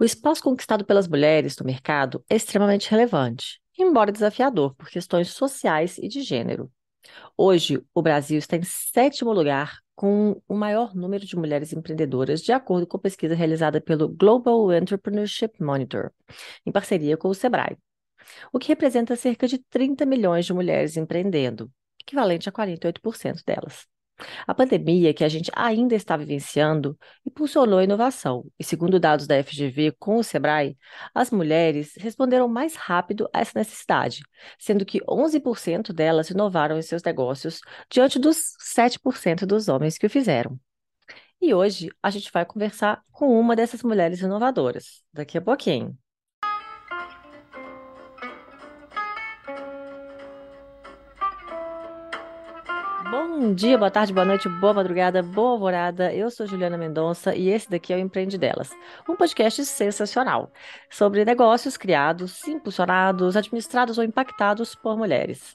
O espaço conquistado pelas mulheres no mercado é extremamente relevante, embora desafiador por questões sociais e de gênero. Hoje, o Brasil está em sétimo lugar, com o maior número de mulheres empreendedoras, de acordo com pesquisa realizada pelo Global Entrepreneurship Monitor, em parceria com o Sebrae, o que representa cerca de 30 milhões de mulheres empreendendo, equivalente a 48% delas. A pandemia que a gente ainda está vivenciando impulsionou a inovação, e segundo dados da FGV com o Sebrae, as mulheres responderam mais rápido a essa necessidade, sendo que 11% delas inovaram em seus negócios, diante dos 7% dos homens que o fizeram. E hoje a gente vai conversar com uma dessas mulheres inovadoras, daqui a pouquinho. Bom dia, boa tarde, boa noite, boa madrugada, boa alvorada. Eu sou Juliana Mendonça e esse daqui é o Empreende Delas, um podcast sensacional sobre negócios criados, impulsionados, administrados ou impactados por mulheres.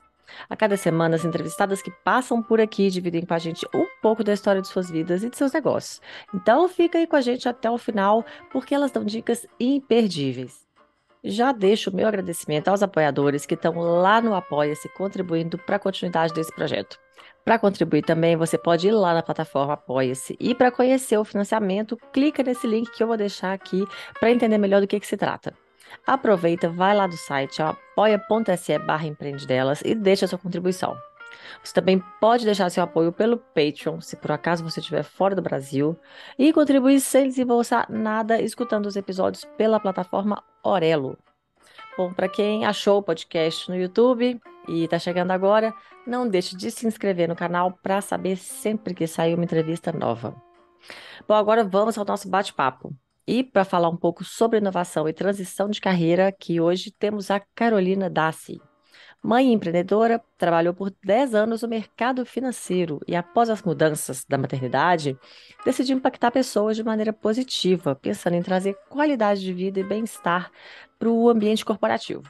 A cada semana, as entrevistadas que passam por aqui dividem com a gente um pouco da história de suas vidas e de seus negócios. Então, fica aí com a gente até o final, porque elas dão dicas imperdíveis. Já deixo o meu agradecimento aos apoiadores que estão lá no Apoia-se contribuindo para a continuidade desse projeto. Para contribuir também, você pode ir lá na plataforma Apoia-se. E para conhecer o financiamento, clica nesse link que eu vou deixar aqui para entender melhor do que, que se trata. Aproveita, vai lá do site apoia.se barra empreendedelas e deixa sua contribuição. Você também pode deixar seu apoio pelo Patreon, se por acaso você estiver fora do Brasil, e contribuir sem desembolsar nada escutando os episódios pela plataforma Orelo. Bom, para quem achou o podcast no YouTube, e está chegando agora, não deixe de se inscrever no canal para saber sempre que sair uma entrevista nova. Bom, agora vamos ao nosso bate-papo. E para falar um pouco sobre inovação e transição de carreira, que hoje temos a Carolina Dassi. Mãe empreendedora, trabalhou por 10 anos no mercado financeiro e, após as mudanças da maternidade, decidiu impactar pessoas de maneira positiva, pensando em trazer qualidade de vida e bem-estar para o ambiente corporativo.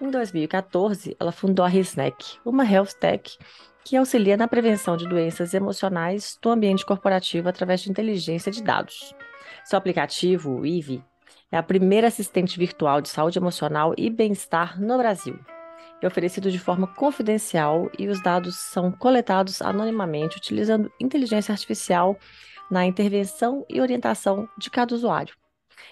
Em 2014, ela fundou a Risnec, uma health tech que auxilia na prevenção de doenças emocionais do ambiente corporativo através de inteligência de dados. Seu aplicativo, o IVI, é a primeira assistente virtual de saúde emocional e bem-estar no Brasil. É oferecido de forma confidencial e os dados são coletados anonimamente utilizando inteligência artificial na intervenção e orientação de cada usuário.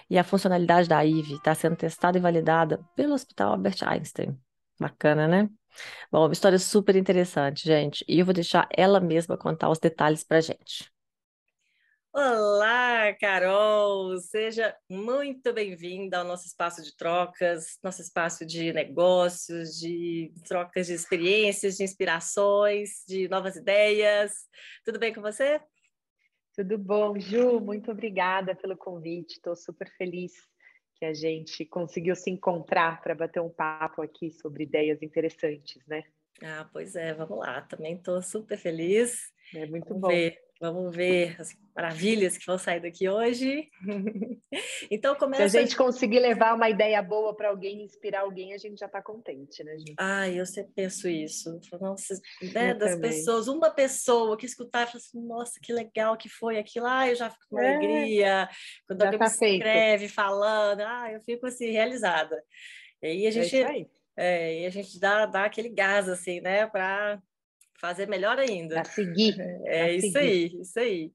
E a funcionalidade da IV está sendo testada e validada pelo Hospital Albert Einstein. Bacana, né? Bom, uma história super interessante, gente. E eu vou deixar ela mesma contar os detalhes para gente. Olá, Carol! Seja muito bem-vinda ao nosso espaço de trocas, nosso espaço de negócios, de trocas de experiências, de inspirações, de novas ideias. Tudo bem com você? Tudo bom, Ju? Muito obrigada pelo convite. Estou super feliz que a gente conseguiu se encontrar para bater um papo aqui sobre ideias interessantes, né? Ah, pois é, vamos lá. Também estou super feliz. É muito vamos bom. Ver Vamos ver as maravilhas que vão sair daqui hoje. então começa. Se a gente conseguir levar uma ideia boa para alguém, inspirar alguém, a gente já está contente, né, gente? Ah, eu sempre penso isso. Nossa, né, das também. pessoas, uma pessoa que escutar e falar assim, nossa, que legal que foi aquilo. Ah, eu já fico com é. alegria. Quando alguém tá me escreve falando, ah, eu fico assim, realizada. E aí a é gente. É é, e a gente dá, dá aquele gás, assim, né, para fazer melhor ainda. A seguir. É isso seguir. aí, isso aí.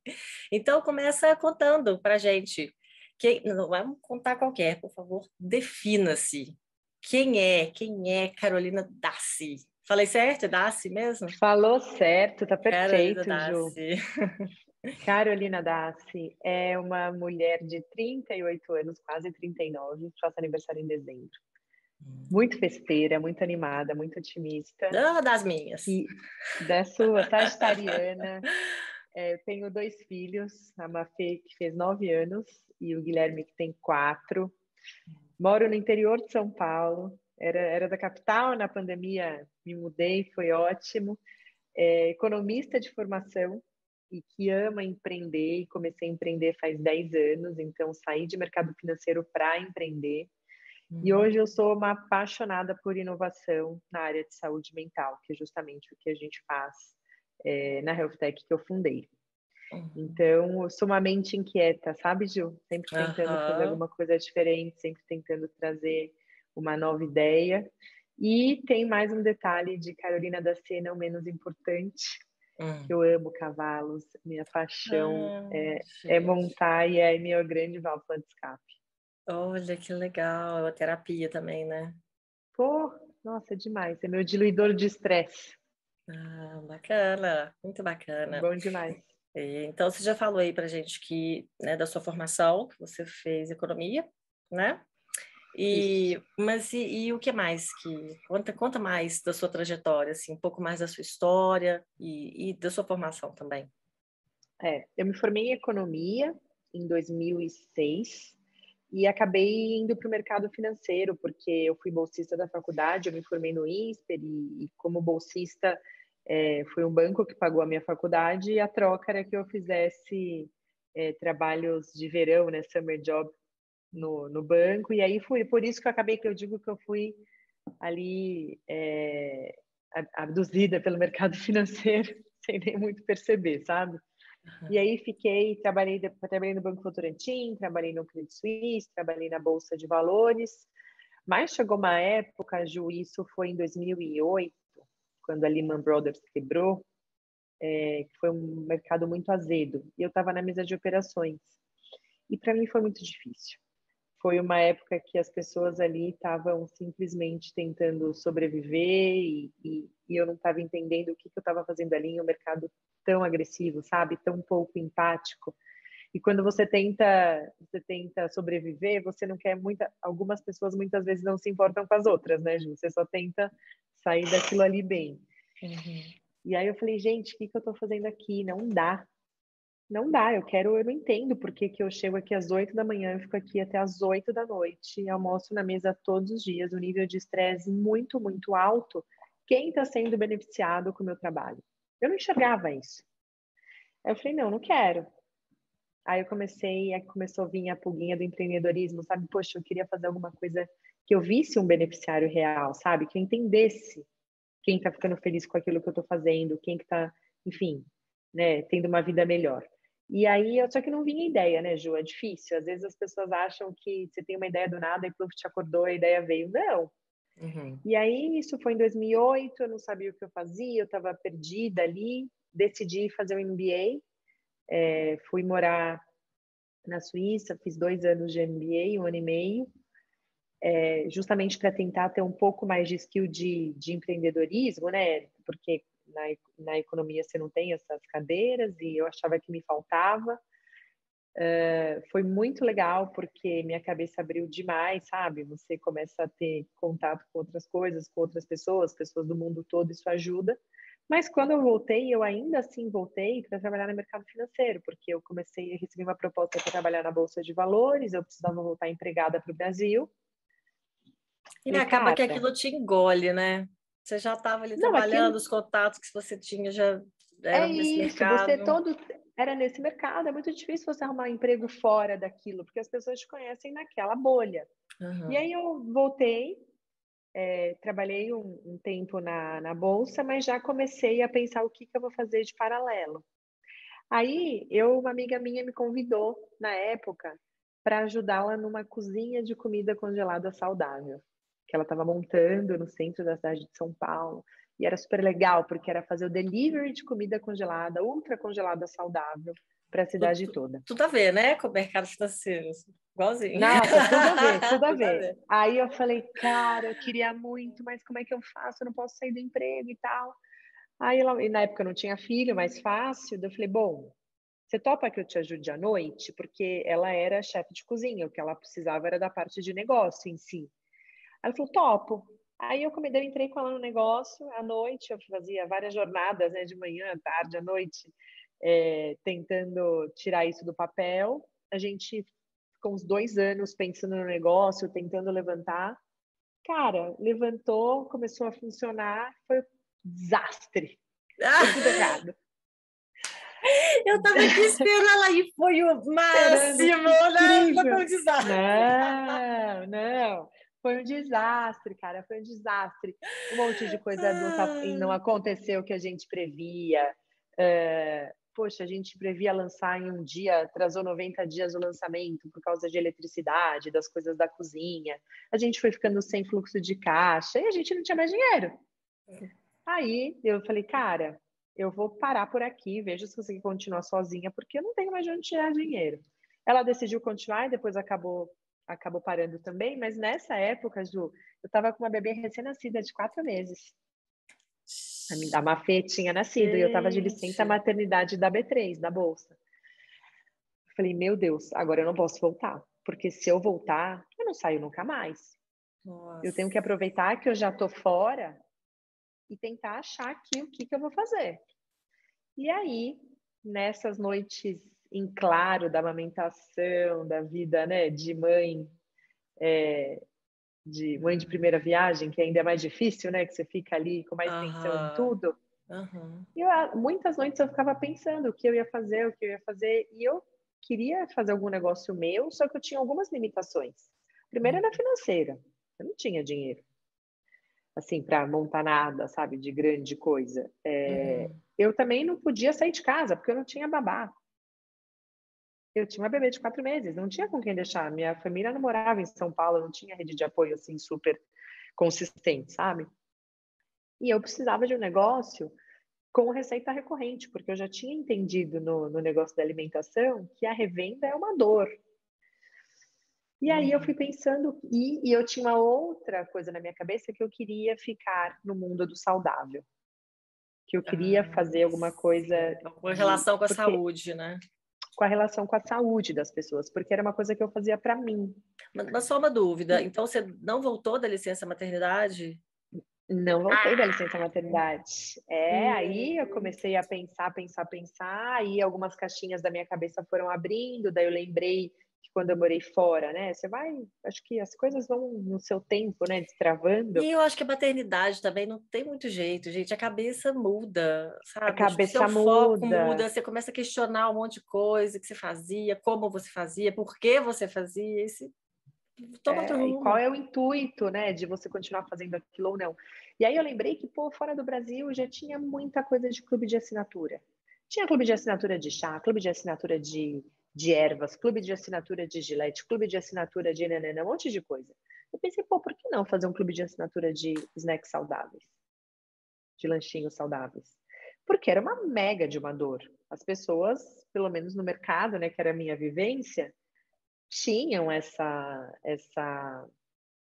Então começa contando para gente. Quem, não vamos contar qualquer, por favor, defina-se. Quem é? Quem é Carolina Dassi? Falei certo? É Dassi mesmo? Falou certo, tá perfeito, Carolina Ju. Carolina Dassi é uma mulher de 38 anos, quase 39, faço aniversário em dezembro muito festeira, muito animada, muito otimista. Ah, das minhas. E da sua, sagitariana. É, tenho dois filhos, a Mafê, que fez nove anos, e o Guilherme, que tem quatro. Moro no interior de São Paulo, era, era da capital, na pandemia me mudei, foi ótimo. É, economista de formação e que ama empreender, e comecei a empreender faz dez anos, então saí de mercado financeiro para empreender. E uhum. hoje eu sou uma apaixonada por inovação na área de saúde mental, que é justamente o que a gente faz é, na Health Tech que eu fundei. Uhum. Então, eu sou uma mente inquieta, sabe, Gil? Sempre tentando uhum. fazer alguma coisa diferente, sempre tentando trazer uma nova ideia. E tem mais um detalhe de Carolina da Sena, não menos importante, uhum. que eu amo cavalos, minha paixão ah, é, é, montar e é minha grande válvula de escape. Olha que legal, é uma terapia também, né? Pô, nossa, demais, é meu diluidor de estresse. Ah, bacana, muito bacana. Bom demais. Então, você já falou aí para gente que, né, da sua formação, que você fez economia, né? E, mas e, e, o que mais que conta conta mais da sua trajetória, assim, um pouco mais da sua história e, e da sua formação também. É, eu me formei em economia em 2006 e acabei indo para o mercado financeiro porque eu fui bolsista da faculdade, eu me formei no INSPER e, e como bolsista é, foi um banco que pagou a minha faculdade e a troca era que eu fizesse é, trabalhos de verão, né, summer job no, no banco, e aí fui, por isso que eu acabei que eu digo que eu fui ali é, abduzida pelo mercado financeiro, sem nem muito perceber, sabe? Uhum. E aí fiquei, trabalhei, trabalhei no Banco Votorantim, trabalhei no Credit Suisse, trabalhei na Bolsa de Valores, mas chegou uma época, Ju, isso foi em 2008, quando a Lehman Brothers quebrou, é, foi um mercado muito azedo, e eu estava na mesa de operações. E para mim foi muito difícil foi uma época que as pessoas ali estavam simplesmente tentando sobreviver e, e, e eu não estava entendendo o que, que eu estava fazendo ali em um mercado tão agressivo, sabe? Tão pouco empático. E quando você tenta, você tenta sobreviver, você não quer muita. Algumas pessoas muitas vezes não se importam com as outras, né, Ju? Você só tenta sair daquilo ali bem. Uhum. E aí eu falei, gente, o que, que eu estou fazendo aqui? Não dá não dá, eu quero, eu não entendo por que, que eu chego aqui às oito da manhã, eu fico aqui até às oito da noite, almoço na mesa todos os dias, um nível de estresse muito, muito alto. Quem está sendo beneficiado com o meu trabalho? Eu não enxergava isso. Aí eu falei, não, não quero. Aí eu comecei, aí começou a vir a pulguinha do empreendedorismo, sabe? Poxa, eu queria fazer alguma coisa que eu visse um beneficiário real, sabe? Que eu entendesse quem está ficando feliz com aquilo que eu estou fazendo, quem que está, enfim, né, tendo uma vida melhor. E aí, eu só que não vinha ideia, né, Ju? É difícil. Às vezes as pessoas acham que você tem uma ideia do nada e o te acordou, a ideia veio. Não. Uhum. E aí, isso foi em 2008, eu não sabia o que eu fazia, eu estava perdida ali. Decidi fazer um MBA, é, fui morar na Suíça, fiz dois anos de MBA, um ano e meio, é, justamente para tentar ter um pouco mais de skill de, de empreendedorismo, né? Porque na, na economia você não tem essas cadeiras e eu achava que me faltava. Uh, foi muito legal porque minha cabeça abriu demais, sabe? Você começa a ter contato com outras coisas, com outras pessoas, pessoas do mundo todo, isso ajuda. Mas quando eu voltei, eu ainda assim voltei para trabalhar no mercado financeiro, porque eu comecei a receber uma proposta para trabalhar na bolsa de valores, eu precisava voltar empregada para o Brasil. E, e acaba cara, que aquilo te engole, né? Você já estava ali não, trabalhando, aquilo... os contatos que você tinha já eram é nesse isso, mercado. Você todo era nesse mercado, é muito difícil você arrumar um emprego fora daquilo, porque as pessoas te conhecem naquela bolha. Uhum. E aí eu voltei, é, trabalhei um, um, tempo na, na bolsa, mas já comecei a pensar o que, que eu vou fazer de paralelo. Aí eu, uma amiga minha me convidou na época para ajudá-la numa cozinha de comida congelada saudável que ela estava montando no centro da cidade de São Paulo. E era super legal, porque era fazer o delivery de comida congelada, ultra congelada saudável, para a cidade tudo, toda. Tudo a ver, né? Com o mercado financeiro. Igualzinho. Nossa, tudo a ver, tudo a ver. ver. Aí eu falei, cara, eu queria muito, mas como é que eu faço? Eu não posso sair do emprego e tal. Aí ela, e na época eu não tinha filho, mais fácil. Eu falei, bom, você topa que eu te ajude à noite? Porque ela era chefe de cozinha, o que ela precisava era da parte de negócio em si. Ela falou, topo. Aí eu, eu entrei com ela no negócio, à noite, eu fazia várias jornadas, né, de manhã, tarde, à noite, é, tentando tirar isso do papel. A gente ficou uns dois anos pensando no negócio, tentando levantar. Cara, levantou, começou a funcionar, foi um desastre. Foi tudo errado. Eu tava aqui esperando ela e foi o máximo, né? Foi um desastre. Não, não. Foi um desastre, cara, foi um desastre. Um monte de coisa não, tá, não aconteceu o que a gente previa. Uh, poxa, a gente previa lançar em um dia, atrasou 90 dias o lançamento por causa de eletricidade, das coisas da cozinha. A gente foi ficando sem fluxo de caixa e a gente não tinha mais dinheiro. Aí eu falei, cara, eu vou parar por aqui, vejo se consegui continuar sozinha, porque eu não tenho mais de onde tirar dinheiro. Ela decidiu continuar e depois acabou acabou parando também, mas nessa época, Ju, eu estava com uma bebê recém-nascida de quatro meses. A Mafê tinha nascido Gente. e eu estava de licença maternidade da B3, da Bolsa. Falei, meu Deus, agora eu não posso voltar, porque se eu voltar, eu não saio nunca mais. Nossa. Eu tenho que aproveitar que eu já tô fora e tentar achar aqui o que, que eu vou fazer. E aí, nessas noites em claro da amamentação, da vida né, de mãe, é, de mãe de primeira viagem, que ainda é mais difícil, né? Que você fica ali com mais atenção em tudo. Uhum. E eu, muitas noites eu ficava pensando o que eu ia fazer, o que eu ia fazer, e eu queria fazer algum negócio meu, só que eu tinha algumas limitações. Primeiro era financeira, eu não tinha dinheiro, assim, para montar nada, sabe, de grande coisa. É, uhum. Eu também não podia sair de casa, porque eu não tinha babá. Eu tinha uma bebê de quatro meses, não tinha com quem deixar. Minha família não morava em São Paulo, não tinha rede de apoio assim super consistente, sabe? E eu precisava de um negócio com receita recorrente, porque eu já tinha entendido no, no negócio da alimentação que a revenda é uma dor. E aí eu fui pensando, e, e, eu tinha uma outra coisa na minha cabeça que eu queria ficar no mundo do saudável. Que eu queria ah, fazer alguma coisa. Com relação com a porque, saúde, né? Com a relação com a saúde das pessoas, porque era uma coisa que eu fazia para mim. Mas só uma dúvida, então você não voltou da licença maternidade? Não voltei ah. da licença maternidade. É, hum. aí eu comecei a pensar, pensar, pensar, aí algumas caixinhas da minha cabeça foram abrindo, daí eu lembrei quando eu morei fora, né? Você vai, acho que as coisas vão no seu tempo, né? Destravando. E eu acho que a maternidade também não tem muito jeito, gente. A cabeça muda, sabe? A cabeça muda. muda. Você começa a questionar um monte de coisa que você fazia, como você fazia, por que você fazia. Esse... Toma é, e qual é o intuito, né, de você continuar fazendo aquilo ou não? E aí eu lembrei que, pô, fora do Brasil já tinha muita coisa de clube de assinatura. Tinha clube de assinatura de chá, clube de assinatura de de ervas, clube de assinatura de gilete, clube de assinatura de nanana, um monte de coisa. Eu pensei, pô, por que não fazer um clube de assinatura de snacks saudáveis? De lanchinhos saudáveis? Porque era uma mega de uma dor. As pessoas, pelo menos no mercado, né, que era a minha vivência, tinham essa, essa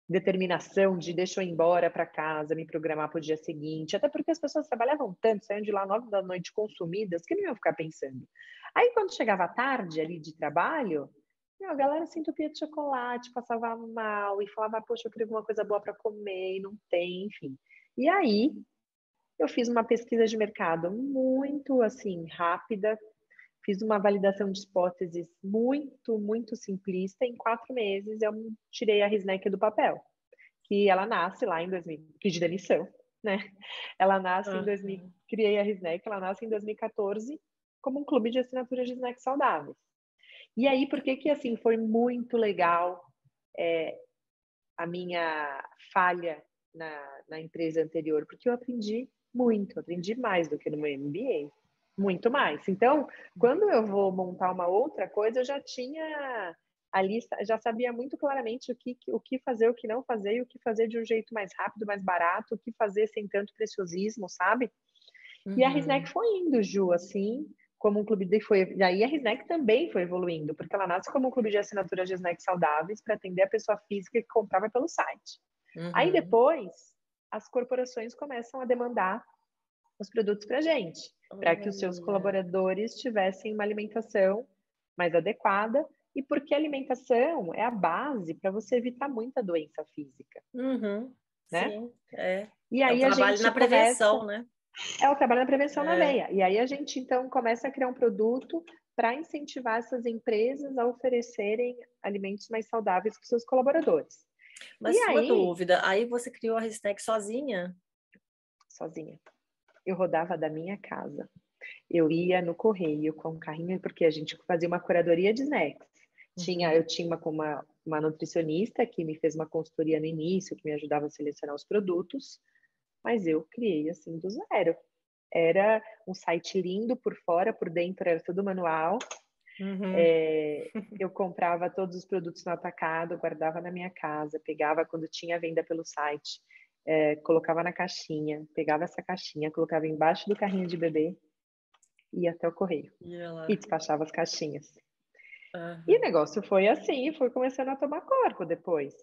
determinação de deixa eu ir embora para casa, me programar para o dia seguinte, até porque as pessoas trabalhavam tanto, saíam de lá nove da noite consumidas, que não iam ficar pensando. Aí quando chegava tarde ali de trabalho, a galera se entupia de chocolate, passava mal e falava, poxa, eu queria alguma coisa boa para comer e não tem, enfim. E aí eu fiz uma pesquisa de mercado muito assim rápida, fiz uma validação de hipóteses muito, muito simplista. Em quatro meses, eu tirei a Risneck do papel, que ela nasce lá em 2000, de demissão, né? Ela nasce uhum. em 2000, criei a Risneck, ela nasce em 2014 como um clube de assinatura de snacks saudáveis. E aí, por que que, assim, foi muito legal é, a minha falha na, na empresa anterior? Porque eu aprendi muito, aprendi mais do que no meu MBA muito mais. Então, quando eu vou montar uma outra coisa, eu já tinha a lista, já sabia muito claramente o que, o que fazer, o que não fazer, e o que fazer de um jeito mais rápido, mais barato, o que fazer sem tanto preciosismo, sabe? Uhum. E a Risneck foi indo, Ju, assim, como um clube de foi. E aí a Risneck também foi evoluindo, porque ela nasce como um clube de assinatura de snacks saudáveis para atender a pessoa física que comprava pelo site. Uhum. Aí depois as corporações começam a demandar os produtos para a gente, para que os seus colaboradores tivessem uma alimentação mais adequada e porque a alimentação é a base para você evitar muita doença física. Uhum, né? Sim, é. E aí é o trabalho na prevenção, começa... né? É o trabalho na prevenção é. na veia. E aí a gente então começa a criar um produto para incentivar essas empresas a oferecerem alimentos mais saudáveis para seus colaboradores. Mas e uma aí... dúvida, aí você criou a Hashtag sozinha? Sozinha eu rodava da minha casa. Eu ia no correio com um carrinho, porque a gente fazia uma curadoria de snacks. Tinha, uhum. eu tinha uma, uma, uma nutricionista que me fez uma consultoria no início, que me ajudava a selecionar os produtos, mas eu criei assim do zero. Era um site lindo por fora, por dentro era tudo manual. Uhum. É, eu comprava todos os produtos no atacado, guardava na minha casa, pegava quando tinha venda pelo site, é, colocava na caixinha, pegava essa caixinha, colocava embaixo do carrinho de bebê, ia até o correio e despachava as caixinhas. Uhum. E o negócio foi assim, foi começando a tomar corpo depois.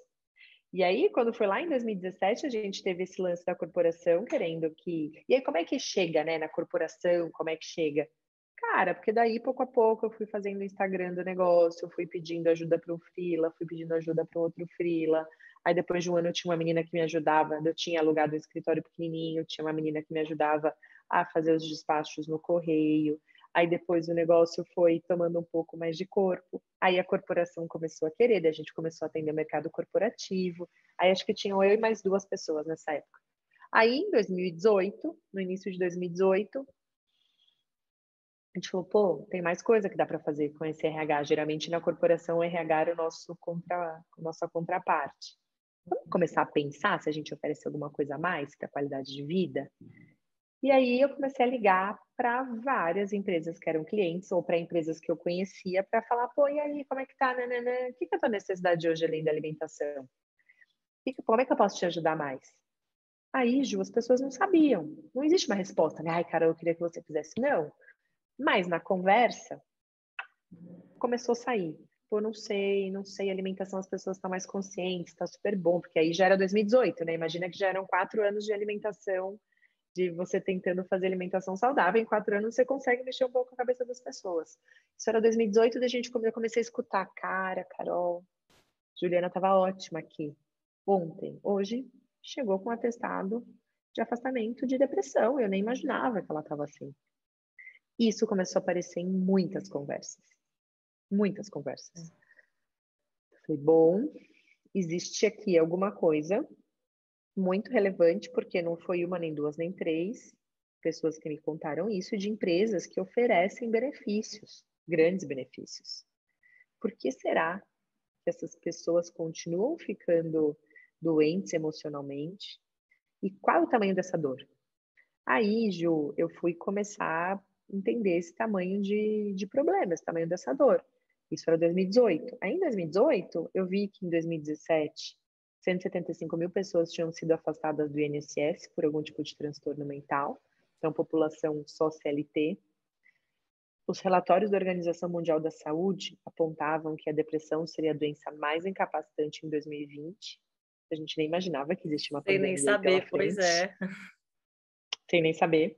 E aí, quando foi lá em 2017, a gente teve esse lance da corporação querendo que. E aí, como é que chega, né, na corporação? Como é que chega? Cara, porque daí, pouco a pouco, eu fui fazendo o Instagram do negócio, fui pedindo ajuda para um Frila, fui pedindo ajuda para outro Frila. Aí, depois de um ano, eu tinha uma menina que me ajudava. Eu tinha alugado um escritório pequenininho, tinha uma menina que me ajudava a fazer os despachos no correio. Aí depois o negócio foi tomando um pouco mais de corpo. Aí a corporação começou a querer, a gente começou a atender o mercado corporativo. Aí acho que tinham eu e mais duas pessoas nessa época. Aí em 2018, no início de 2018, a gente falou, pô, tem mais coisa que dá para fazer com esse RH. Geralmente na corporação o RH era o nosso contra, nossa contraparte. Vamos começar a pensar se a gente oferece alguma coisa a mais para a qualidade de vida? E aí eu comecei a ligar para várias empresas que eram clientes ou para empresas que eu conhecia para falar, pô, e aí, como é que tá? Nanana? O que, é a tua necessidade hoje além da alimentação? Como é que eu posso te ajudar mais? Aí, Ju, as pessoas não sabiam. Não existe uma resposta, né? Ai, cara, eu queria que você fizesse. Não. Mas na conversa, começou a sair. Pô, não sei, não sei, alimentação as pessoas estão mais conscientes, está super bom, porque aí já era 2018, né? Imagina que já eram quatro anos de alimentação de você tentando fazer alimentação saudável, em quatro anos você consegue mexer um pouco a cabeça das pessoas. Isso era 2018, da gente eu comecei a escutar, cara, Carol, Juliana estava ótima aqui. Ontem, hoje, chegou com um atestado de afastamento de depressão. Eu nem imaginava que ela estava assim. Isso começou a aparecer em muitas conversas. Muitas conversas. Foi bom, existe aqui alguma coisa muito relevante, porque não foi uma, nem duas, nem três pessoas que me contaram isso, de empresas que oferecem benefícios, grandes benefícios. Por que será que essas pessoas continuam ficando doentes emocionalmente? E qual é o tamanho dessa dor? Aí, Ju, eu fui começar a entender esse tamanho de, de problema, esse tamanho dessa dor. Isso era 2018. Aí, em 2018, eu vi que em 2017 175 mil pessoas tinham sido afastadas do INSS por algum tipo de transtorno mental, então população só CLT. Os relatórios da Organização Mundial da Saúde apontavam que a depressão seria a doença mais incapacitante em 2020. A gente nem imaginava que existia uma pandemia. Sem nem saber, pois é. Sem nem saber.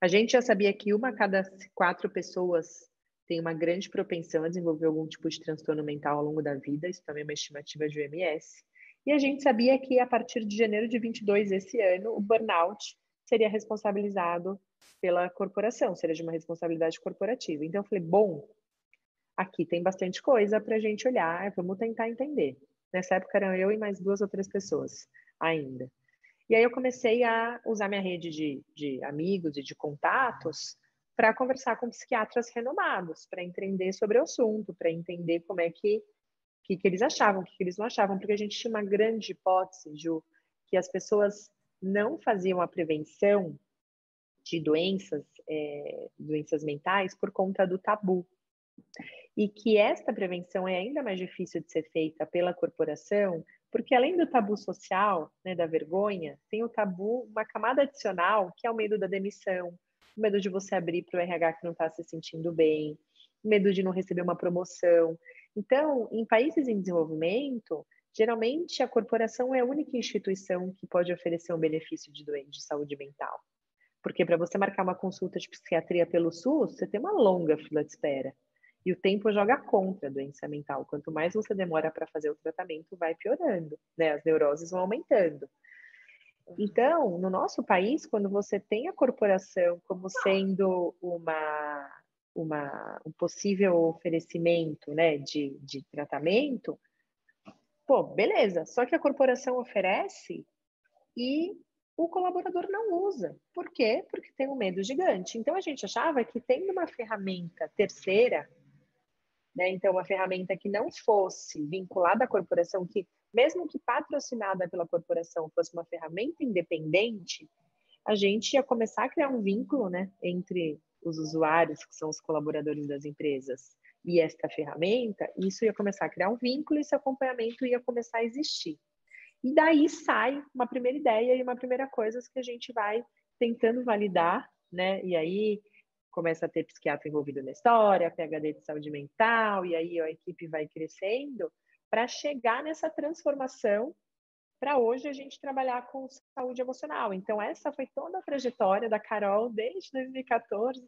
A gente já sabia que uma a cada quatro pessoas tem uma grande propensão a desenvolver algum tipo de transtorno mental ao longo da vida, isso também é uma estimativa de OMS. E a gente sabia que a partir de janeiro de 22 esse ano, o burnout seria responsabilizado pela corporação, seria de uma responsabilidade corporativa. Então eu falei, bom, aqui tem bastante coisa para a gente olhar, vamos tentar entender. Nessa época eram eu e mais duas ou três pessoas ainda. E aí eu comecei a usar minha rede de, de amigos e de contatos para conversar com psiquiatras renomados, para entender sobre o assunto, para entender como é que que, que eles achavam, o que, que eles não achavam, porque a gente tinha uma grande hipótese, Ju, que as pessoas não faziam a prevenção de doenças, é, doenças mentais por conta do tabu. E que esta prevenção é ainda mais difícil de ser feita pela corporação, porque além do tabu social, né, da vergonha, tem o tabu, uma camada adicional, que é o medo da demissão, medo de você abrir para o RH que não está se sentindo bem, medo de não receber uma promoção. Então, em países em desenvolvimento, geralmente a corporação é a única instituição que pode oferecer um benefício de doente de saúde mental. Porque para você marcar uma consulta de psiquiatria pelo SUS, você tem uma longa fila de espera. E o tempo joga contra a doença mental. Quanto mais você demora para fazer o tratamento, vai piorando, né? As neuroses vão aumentando. Então, no nosso país, quando você tem a corporação como sendo uma uma, um possível oferecimento né, de, de tratamento, pô, beleza. Só que a corporação oferece e o colaborador não usa. Por quê? Porque tem um medo gigante. Então a gente achava que tendo uma ferramenta terceira, né, então uma ferramenta que não fosse vinculada à corporação, que mesmo que patrocinada pela corporação fosse uma ferramenta independente, a gente ia começar a criar um vínculo né, entre os usuários, que são os colaboradores das empresas, e esta ferramenta, isso ia começar a criar um vínculo e esse acompanhamento ia começar a existir. E daí sai uma primeira ideia e uma primeira coisa que a gente vai tentando validar, né? E aí começa a ter psiquiatra envolvido na história, PhD de saúde mental, e aí a equipe vai crescendo para chegar nessa transformação para hoje a gente trabalhar com saúde emocional. Então, essa foi toda a trajetória da Carol desde 2014,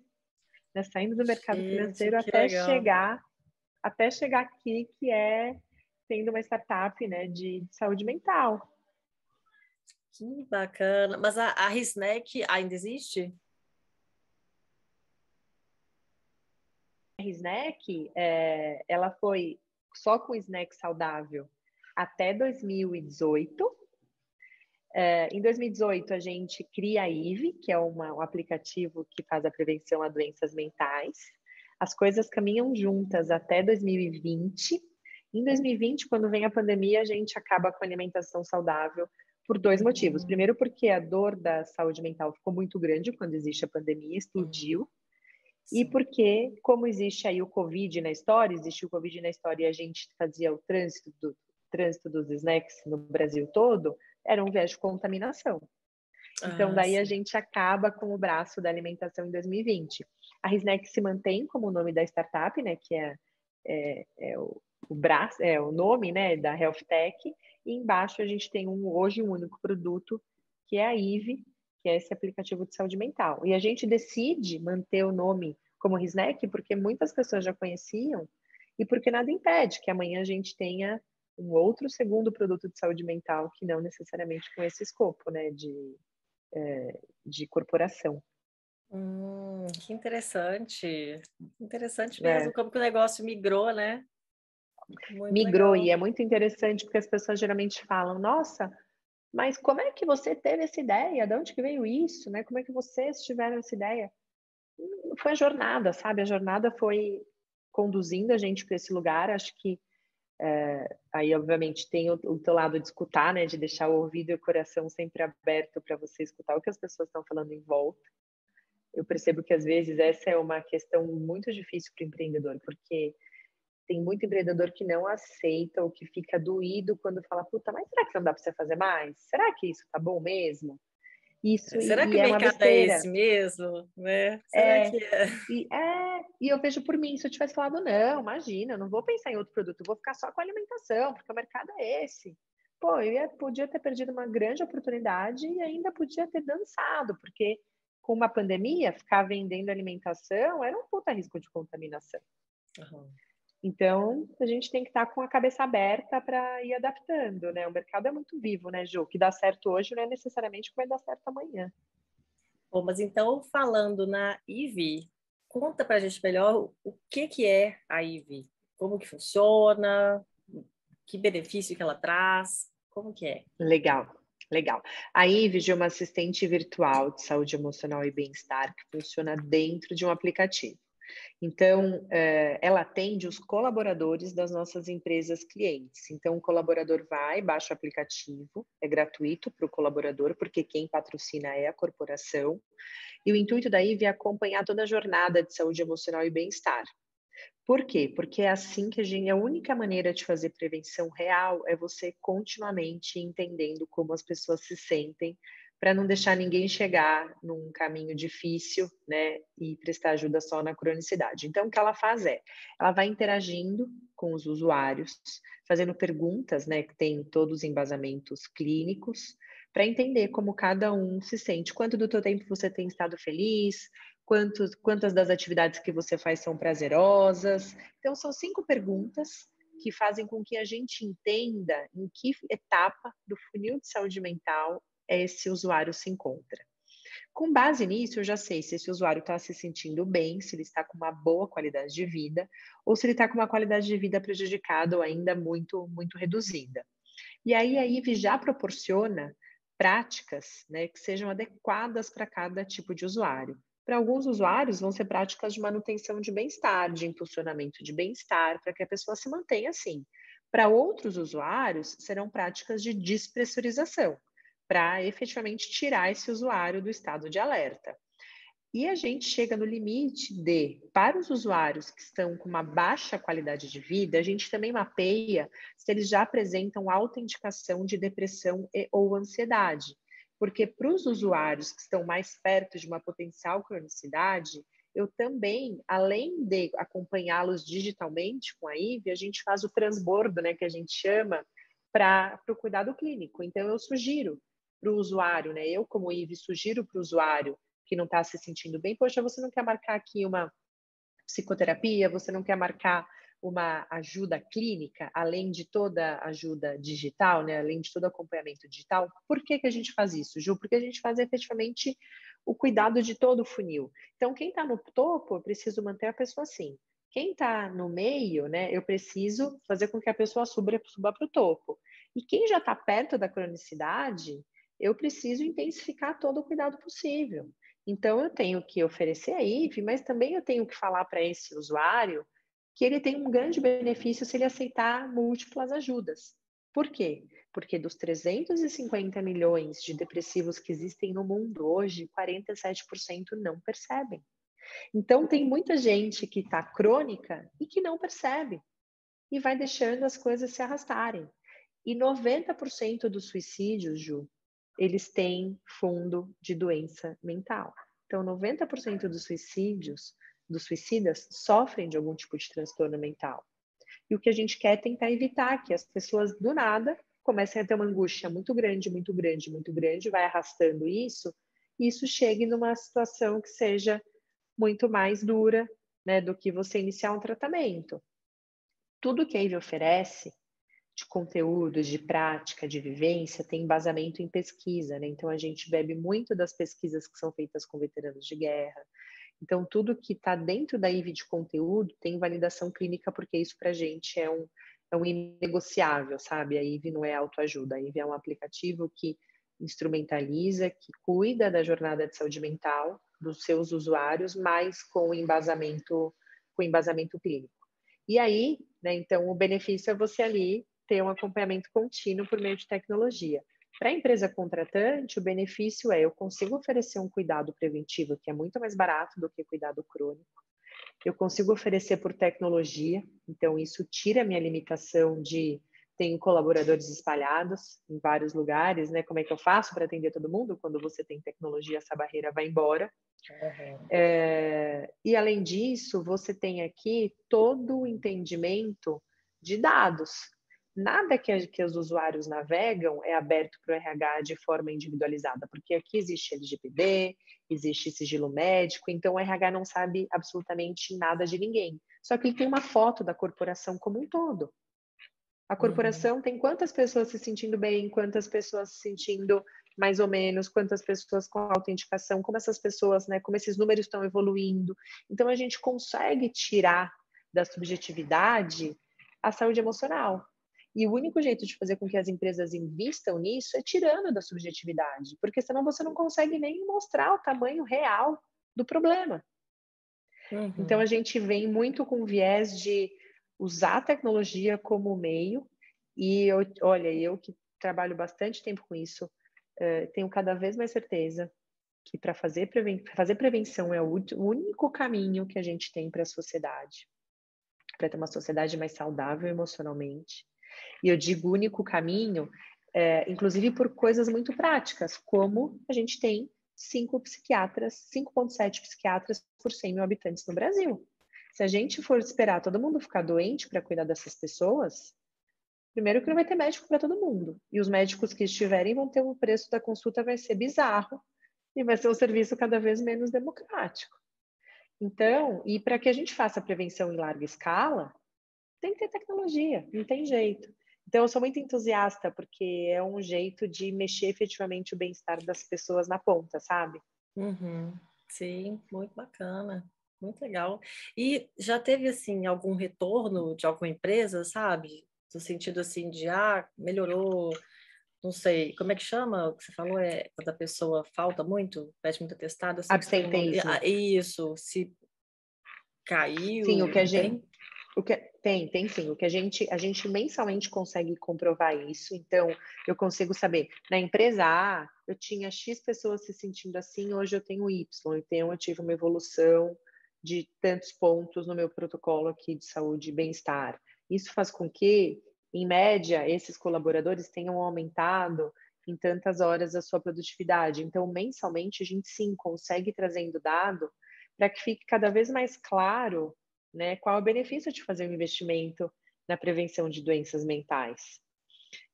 né, saindo do mercado gente, financeiro até legal. chegar até chegar aqui, que é tendo uma startup né, de, de saúde mental. Que bacana. Mas a, a ainda existe? A Risneck, é, ela foi só com snack saudável até 2018. É, em 2018, a gente cria a IVE, que é uma, um aplicativo que faz a prevenção a doenças mentais. As coisas caminham juntas até 2020. Em 2020, quando vem a pandemia, a gente acaba com a alimentação saudável por dois motivos. Primeiro, porque a dor da saúde mental ficou muito grande quando existe a pandemia, explodiu. E porque, como existe aí o Covid na história, existe o Covid na história e a gente fazia o trânsito do, trânsito dos snacks no Brasil todo, era um viés de contaminação. Então, ah, daí sim. a gente acaba com o braço da alimentação em 2020. A Risneck se mantém como o nome da startup, né, que é, é, é o, o, braço, é o nome né, da Health Tech, e embaixo a gente tem um, hoje um único produto, que é a IVE, que é esse aplicativo de saúde mental. E a gente decide manter o nome como Risneck porque muitas pessoas já conheciam e porque nada impede que amanhã a gente tenha um outro segundo produto de saúde mental que não necessariamente com esse escopo, né, de, é, de corporação. Hum, que interessante, interessante mesmo, é. como que o negócio migrou, né? Muito migrou, legal. e é muito interessante porque as pessoas geralmente falam, nossa, mas como é que você teve essa ideia? De onde que veio isso, né? Como é que vocês tiveram essa ideia? Foi a jornada, sabe? A jornada foi conduzindo a gente para esse lugar, acho que é, aí, obviamente, tem o, o teu lado de escutar, né? De deixar o ouvido e o coração sempre aberto para você escutar o que as pessoas estão falando em volta. Eu percebo que, às vezes, essa é uma questão muito difícil para o empreendedor, porque tem muito empreendedor que não aceita ou que fica doído quando fala, puta, mas será que não dá para você fazer mais? Será que isso tá bom mesmo? Isso, Será que o é mercado é esse mesmo? Né? Será é, que é? E, é? e eu vejo por mim, se eu tivesse falado, não, imagina, eu não vou pensar em outro produto, eu vou ficar só com alimentação, porque o mercado é esse. Pô, eu ia, podia ter perdido uma grande oportunidade e ainda podia ter dançado, porque com uma pandemia, ficar vendendo alimentação era um puta risco de contaminação. Uhum. Então, a gente tem que estar tá com a cabeça aberta para ir adaptando, né? O mercado é muito vivo, né, Ju? O que dá certo hoje não é necessariamente o que vai dar certo amanhã. Bom, mas então, falando na IVI, conta para a gente melhor o que, que é a IVI, como que funciona, que benefício que ela traz, como que é? Legal, legal. A IVI é uma assistente virtual de saúde emocional e bem-estar que funciona dentro de um aplicativo. Então, eh, ela atende os colaboradores das nossas empresas clientes. Então, o colaborador vai, baixa o aplicativo, é gratuito para o colaborador, porque quem patrocina é a corporação. E o intuito da IVE é acompanhar toda a jornada de saúde emocional e bem-estar. Por quê? Porque é assim que a gente, a única maneira de fazer prevenção real é você continuamente entendendo como as pessoas se sentem para não deixar ninguém chegar num caminho difícil, né, e prestar ajuda só na cronicidade. Então, o que ela faz é, ela vai interagindo com os usuários, fazendo perguntas, né, que tem todos os embasamentos clínicos, para entender como cada um se sente, quanto do teu tempo você tem estado feliz, quantos, quantas das atividades que você faz são prazerosas. Então, são cinco perguntas que fazem com que a gente entenda em que etapa do funil de saúde mental esse usuário se encontra. Com base nisso, eu já sei se esse usuário está se sentindo bem, se ele está com uma boa qualidade de vida, ou se ele está com uma qualidade de vida prejudicada ou ainda muito, muito reduzida. E aí a IVE já proporciona práticas né, que sejam adequadas para cada tipo de usuário. Para alguns usuários, vão ser práticas de manutenção de bem-estar, de impulsionamento de bem-estar, para que a pessoa se mantenha assim. Para outros usuários, serão práticas de despressurização, para efetivamente tirar esse usuário do estado de alerta. E a gente chega no limite de, para os usuários que estão com uma baixa qualidade de vida, a gente também mapeia se eles já apresentam alta indicação de depressão e, ou ansiedade. Porque para os usuários que estão mais perto de uma potencial cronicidade, eu também, além de acompanhá-los digitalmente com a IVE, a gente faz o transbordo, né, que a gente chama, para o cuidado clínico. Então, eu sugiro para o usuário, né, eu como IVE sugiro para o usuário que não está se sentindo bem, poxa, você não quer marcar aqui uma psicoterapia, você não quer marcar uma ajuda clínica, além de toda ajuda digital, né? além de todo acompanhamento digital. Por que, que a gente faz isso, Ju? Porque a gente faz efetivamente o cuidado de todo o funil. Então, quem está no topo, eu preciso manter a pessoa assim. Quem está no meio, né, eu preciso fazer com que a pessoa suba para o topo. E quem já está perto da cronicidade, eu preciso intensificar todo o cuidado possível. Então, eu tenho que oferecer a IVE, mas também eu tenho que falar para esse usuário que ele tem um grande benefício se ele aceitar múltiplas ajudas. Por quê? Porque dos 350 milhões de depressivos que existem no mundo hoje, 47% não percebem. Então, tem muita gente que está crônica e que não percebe e vai deixando as coisas se arrastarem. E 90% dos suicídios, Ju, eles têm fundo de doença mental. Então, 90% dos suicídios, dos suicidas, sofrem de algum tipo de transtorno mental. E o que a gente quer é tentar evitar que as pessoas, do nada, comecem a ter uma angústia muito grande, muito grande, muito grande, vai arrastando isso, e isso chegue numa situação que seja muito mais dura né, do que você iniciar um tratamento. Tudo que a IVE oferece de conteúdo, de prática, de vivência, tem embasamento em pesquisa, né? Então a gente bebe muito das pesquisas que são feitas com veteranos de guerra. Então tudo que está dentro da IV de conteúdo tem validação clínica, porque isso para a gente é um, é um inegociável, sabe? A IV não é autoajuda, a IV é um aplicativo que instrumentaliza, que cuida da jornada de saúde mental dos seus usuários, mas com embasamento, com embasamento clínico. E aí, né, então, o benefício é você ali ter um acompanhamento contínuo por meio de tecnologia. Para a empresa contratante, o benefício é eu consigo oferecer um cuidado preventivo que é muito mais barato do que cuidado crônico. Eu consigo oferecer por tecnologia, então isso tira a minha limitação de tenho colaboradores espalhados em vários lugares, né? Como é que eu faço para atender todo mundo? Quando você tem tecnologia, essa barreira vai embora. Uhum. É, e além disso, você tem aqui todo o entendimento de dados nada que, que os usuários navegam é aberto para o RH de forma individualizada, porque aqui existe LGPD, existe sigilo médico, então o RH não sabe absolutamente nada de ninguém. Só que ele tem uma foto da corporação como um todo. A corporação uhum. tem quantas pessoas se sentindo bem, quantas pessoas se sentindo mais ou menos, quantas pessoas com autenticação, como essas pessoas, né, como esses números estão evoluindo. Então a gente consegue tirar da subjetividade a saúde emocional. E o único jeito de fazer com que as empresas invistam nisso é tirando da subjetividade, porque senão você não consegue nem mostrar o tamanho real do problema. Uhum. Então a gente vem muito com viés de usar a tecnologia como meio, e eu, olha, eu que trabalho bastante tempo com isso, uh, tenho cada vez mais certeza que para fazer, preven fazer prevenção é o único caminho que a gente tem para a sociedade, para ter uma sociedade mais saudável emocionalmente, e eu digo único caminho, é, inclusive por coisas muito práticas, como a gente tem cinco psiquiatras, 5,7 psiquiatras por 100 mil habitantes no Brasil. Se a gente for esperar todo mundo ficar doente para cuidar dessas pessoas, primeiro que não vai ter médico para todo mundo. E os médicos que estiverem vão ter um preço da consulta vai ser bizarro e vai ser um serviço cada vez menos democrático. Então, e para que a gente faça prevenção em larga escala, tem que ter tecnologia, não tem jeito. Então, eu sou muito entusiasta, porque é um jeito de mexer efetivamente o bem-estar das pessoas na ponta, sabe? Uhum. Sim, muito bacana, muito legal. E já teve, assim, algum retorno de alguma empresa, sabe? No sentido, assim, de, ah, melhorou, não sei, como é que chama? O que você falou é quando a pessoa falta muito, pede muito atestado. Assim, Absenteísmo. Ah, isso, se caiu. Sim, o que a gente... O que, Tem, tem sim. O que a gente, a gente mensalmente consegue comprovar isso. Então, eu consigo saber, na empresa A, eu tinha X pessoas se sentindo assim, hoje eu tenho Y. Então, eu tive uma evolução de tantos pontos no meu protocolo aqui de saúde e bem-estar. Isso faz com que, em média, esses colaboradores tenham aumentado em tantas horas a sua produtividade. Então, mensalmente, a gente sim consegue trazendo dado para que fique cada vez mais claro né, qual é o benefício de fazer um investimento na prevenção de doenças mentais.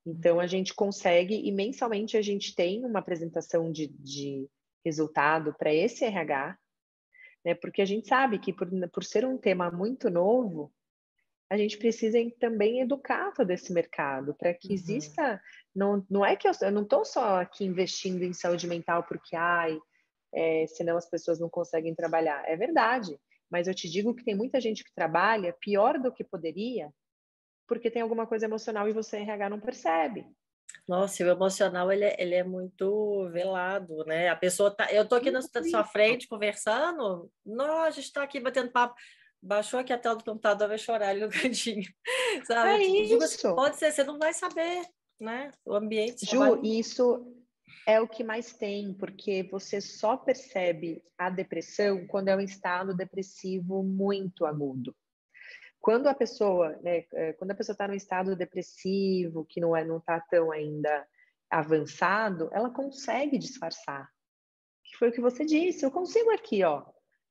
Então, a gente consegue, e mensalmente a gente tem uma apresentação de, de resultado para esse RH, né, porque a gente sabe que, por, por ser um tema muito novo, a gente precisa também educar todo esse mercado para que uhum. exista. Não, não é que eu, eu não estou só aqui investindo em saúde mental porque, ai, é, senão as pessoas não conseguem trabalhar. É verdade, mas eu te digo que tem muita gente que trabalha pior do que poderia porque tem alguma coisa emocional e você RH não percebe. Nossa, o emocional ele é, ele é muito velado, né? A pessoa tá, eu tô aqui na sua frente conversando, nós a gente está aqui batendo papo, baixou aqui a tela do computador, vai chorar ali no cantinho, sabe? É digo, isso. Pode ser, você não vai saber, né? O ambiente. Ju, isso é o que mais tem, porque você só percebe a depressão quando é um estado depressivo muito agudo. Quando a pessoa, né, é, quando a pessoa está no estado depressivo, que não é, não está tão ainda avançado, ela consegue disfarçar. Que foi o que você disse. Eu consigo aqui, ó,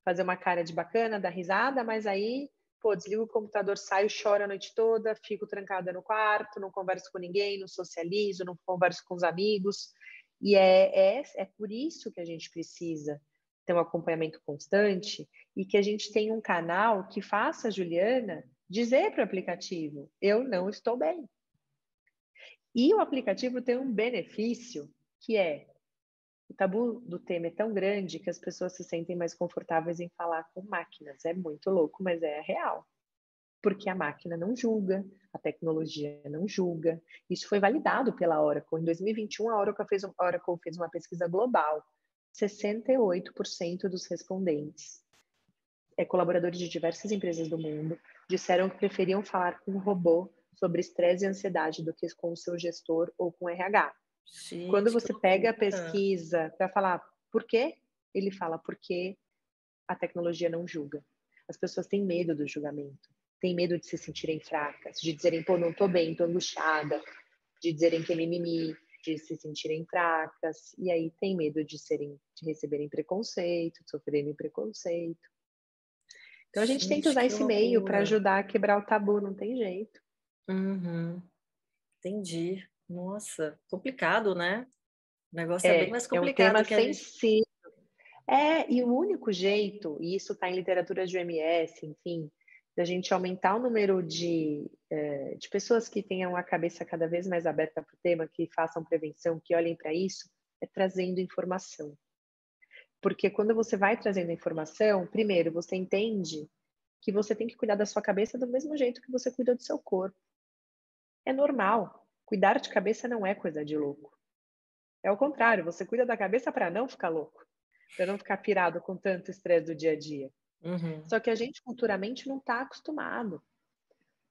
fazer uma cara de bacana, dar risada, mas aí, pô, desligo o computador, saio, choro a noite toda, fico trancada no quarto, não converso com ninguém, não socializo, não converso com os amigos. E é, é, é por isso que a gente precisa ter um acompanhamento constante e que a gente tenha um canal que faça a Juliana dizer para o aplicativo: eu não estou bem. E o aplicativo tem um benefício que é o tabu do tema é tão grande que as pessoas se sentem mais confortáveis em falar com máquinas. É muito louco, mas é real. Porque a máquina não julga, a tecnologia não julga. Isso foi validado pela Oracle. Em 2021, a Oracle fez, a Oracle fez uma pesquisa global. 68% dos respondentes, é, colaboradores de diversas empresas do mundo, disseram que preferiam falar com um robô sobre estresse e ansiedade do que com o seu gestor ou com o RH. Gente, Quando você pega a pesquisa para falar por quê, ele fala porque a tecnologia não julga. As pessoas têm medo do julgamento, têm medo de se sentirem fracas, de dizerem, pô, não tô bem, tô angustiada, de dizerem que é mimimi, de se sentirem fracas, e aí tem medo de serem, de receberem preconceito, de sofrerem preconceito. Então a gente, gente tenta usar esse meio para ajudar a quebrar o tabu, não tem jeito. Uhum. Entendi. Nossa, complicado, né? O negócio é, é bem mais complicado. É um tema sensível. Gente... É, e o único jeito, e isso está em literatura de OMS, enfim, da gente aumentar o número de, é, de pessoas que tenham a cabeça cada vez mais aberta para o tema, que façam prevenção, que olhem para isso, é trazendo informação. Porque quando você vai trazendo informação, primeiro, você entende que você tem que cuidar da sua cabeça do mesmo jeito que você cuida do seu corpo. É normal. Cuidar de cabeça não é coisa de louco. É o contrário, você cuida da cabeça para não ficar louco, para não ficar pirado com tanto estresse do dia a dia. Uhum. Só que a gente culturalmente não está acostumado.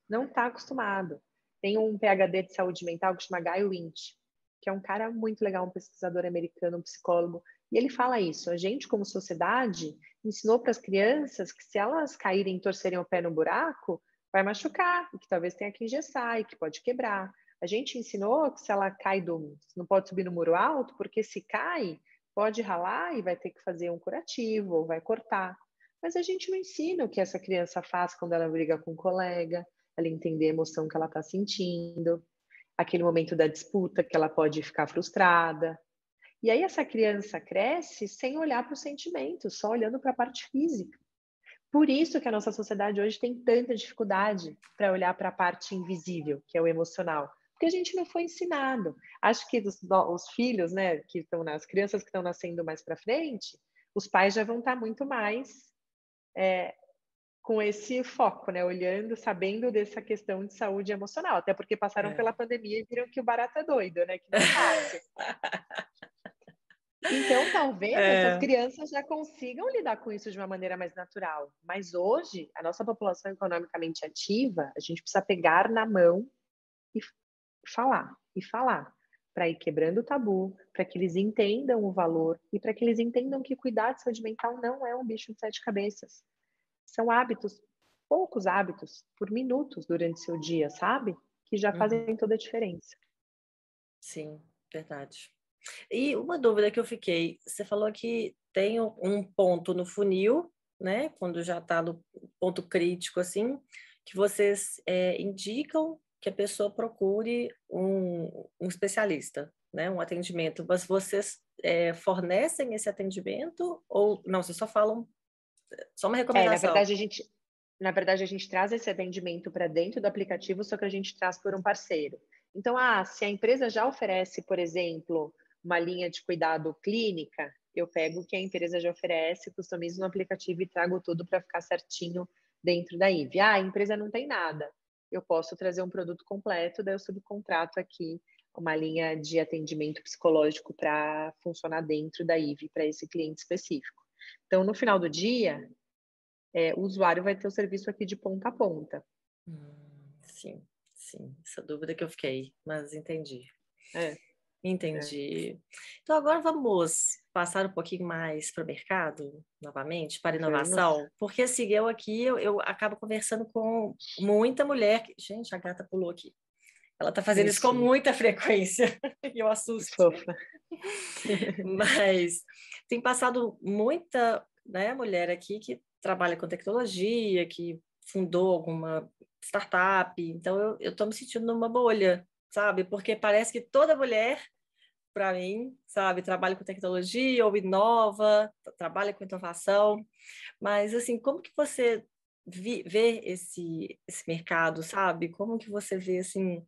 Não está acostumado. Tem um PhD de saúde mental que chama Guy Winch, que é um cara muito legal, um pesquisador americano, um psicólogo, e ele fala isso. A gente, como sociedade, ensinou para as crianças que se elas caírem e torcerem o pé no buraco, vai machucar, e que talvez tenha que engessar, e que pode quebrar. A gente ensinou que se ela cai do. não pode subir no muro alto, porque se cai, pode ralar e vai ter que fazer um curativo, ou vai cortar. Mas a gente não ensina o que essa criança faz quando ela briga com um colega, ela entender a emoção que ela está sentindo, aquele momento da disputa que ela pode ficar frustrada. E aí essa criança cresce sem olhar para os sentimentos, só olhando para a parte física. Por isso que a nossa sociedade hoje tem tanta dificuldade para olhar para a parte invisível, que é o emocional porque a gente não foi ensinado. Acho que os, os filhos, né, que estão nas crianças que estão nascendo mais para frente, os pais já vão estar tá muito mais é, com esse foco, né, olhando, sabendo dessa questão de saúde emocional, até porque passaram é. pela pandemia e viram que o barato é doido, né, que não é fácil. Então, talvez é. essas crianças já consigam lidar com isso de uma maneira mais natural. Mas hoje, a nossa população economicamente ativa, a gente precisa pegar na mão e falar, e falar, para ir quebrando o tabu, para que eles entendam o valor e para que eles entendam que cuidar de saúde mental não é um bicho de sete cabeças. São hábitos, poucos hábitos, por minutos durante seu dia, sabe? Que já fazem uhum. toda a diferença. Sim, verdade. E uma dúvida que eu fiquei, você falou que tem um ponto no funil, né? Quando já está no ponto crítico, assim, que vocês é, indicam que a pessoa procure um, um especialista, né? Um atendimento. Mas vocês é, fornecem esse atendimento ou não? Vocês só falam só uma recomendação? É, na verdade a gente na verdade, a gente traz esse atendimento para dentro do aplicativo, só que a gente traz por um parceiro. Então, ah, se a empresa já oferece, por exemplo, uma linha de cuidado clínica, eu pego o que a empresa já oferece, customizo no aplicativo e trago tudo para ficar certinho dentro da IVE. Ah, a empresa não tem nada. Eu posso trazer um produto completo, daí eu subcontrato aqui uma linha de atendimento psicológico para funcionar dentro da IVE para esse cliente específico. Então, no final do dia, é, o usuário vai ter o serviço aqui de ponta a ponta. Hum, sim, sim. Essa dúvida que eu fiquei, mas entendi. É. Entendi. É. Então agora vamos passar um pouquinho mais para o mercado, novamente, para inovação, vamos. porque assim, eu aqui, eu, eu, acabo conversando com muita mulher. Que... Gente, a gata pulou aqui. Ela está fazendo isso, isso com muita frequência e eu assusto. Mas tem passado muita né, mulher aqui que trabalha com tecnologia, que fundou alguma startup. Então eu estou me sentindo numa bolha, sabe? Porque parece que toda mulher para mim, sabe? Trabalha com tecnologia ou inova, trabalha com inovação. Mas, assim, como que você vê esse, esse mercado, sabe? Como que você vê, assim,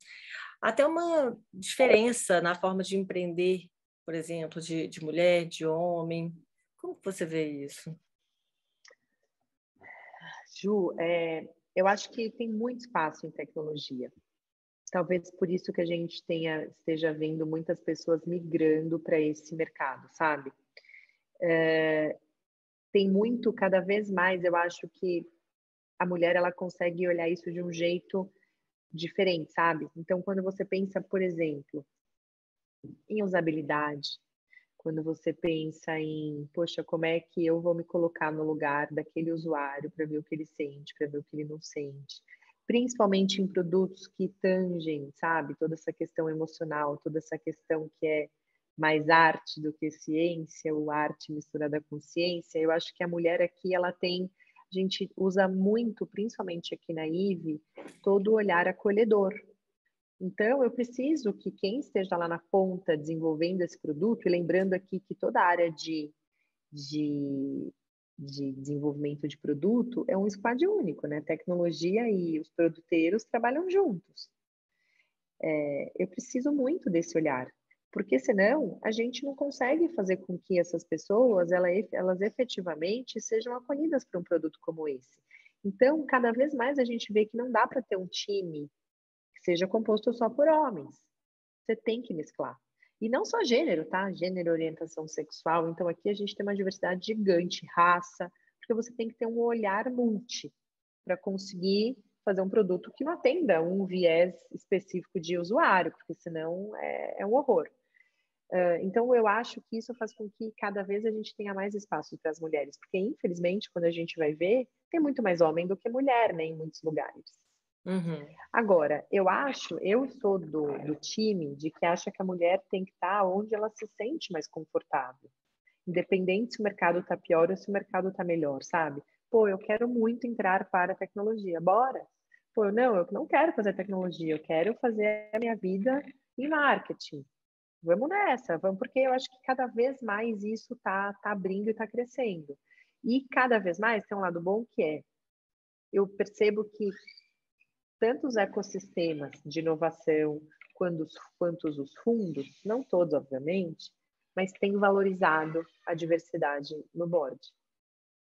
até uma diferença na forma de empreender, por exemplo, de, de mulher, de homem? Como que você vê isso? Ju, é, eu acho que tem muito espaço em tecnologia talvez por isso que a gente tenha esteja vendo muitas pessoas migrando para esse mercado, sabe? É, tem muito, cada vez mais, eu acho que a mulher ela consegue olhar isso de um jeito diferente, sabe? Então, quando você pensa, por exemplo, em usabilidade, quando você pensa em, poxa, como é que eu vou me colocar no lugar daquele usuário para ver o que ele sente, para ver o que ele não sente, principalmente em produtos que tangem, sabe, toda essa questão emocional, toda essa questão que é mais arte do que ciência, ou arte misturada com ciência. Eu acho que a mulher aqui ela tem, a gente usa muito, principalmente aqui na IVE, todo o olhar acolhedor. Então, eu preciso que quem esteja lá na ponta desenvolvendo esse produto, e lembrando aqui que toda a área de, de de desenvolvimento de produto é um squad único, né? Tecnologia e os produteiros trabalham juntos. É, eu preciso muito desse olhar, porque senão a gente não consegue fazer com que essas pessoas elas, efetivamente sejam acolhidas para um produto como esse. Então, cada vez mais a gente vê que não dá para ter um time que seja composto só por homens. Você tem que mesclar. E não só gênero, tá? Gênero, orientação sexual. Então, aqui a gente tem uma diversidade gigante, raça, porque você tem que ter um olhar multi para conseguir fazer um produto que não atenda um viés específico de usuário, porque senão é, é um horror. Uh, então, eu acho que isso faz com que cada vez a gente tenha mais espaço para as mulheres, porque infelizmente, quando a gente vai ver, tem muito mais homem do que mulher, né, em muitos lugares. Uhum. Agora, eu acho, eu sou do, do time de que acha que a mulher tem que estar onde ela se sente mais confortável. Independente se o mercado está pior ou se o mercado está melhor, sabe? Pô, eu quero muito entrar para a tecnologia, bora! Pô, não, eu não quero fazer tecnologia, eu quero fazer a minha vida em marketing. Vamos nessa, vamos, porque eu acho que cada vez mais isso tá, tá abrindo e tá crescendo. E cada vez mais tem um lado bom que é, eu percebo que tanto os ecossistemas de inovação quanto os, quanto os fundos, não todos, obviamente, mas têm valorizado a diversidade no board.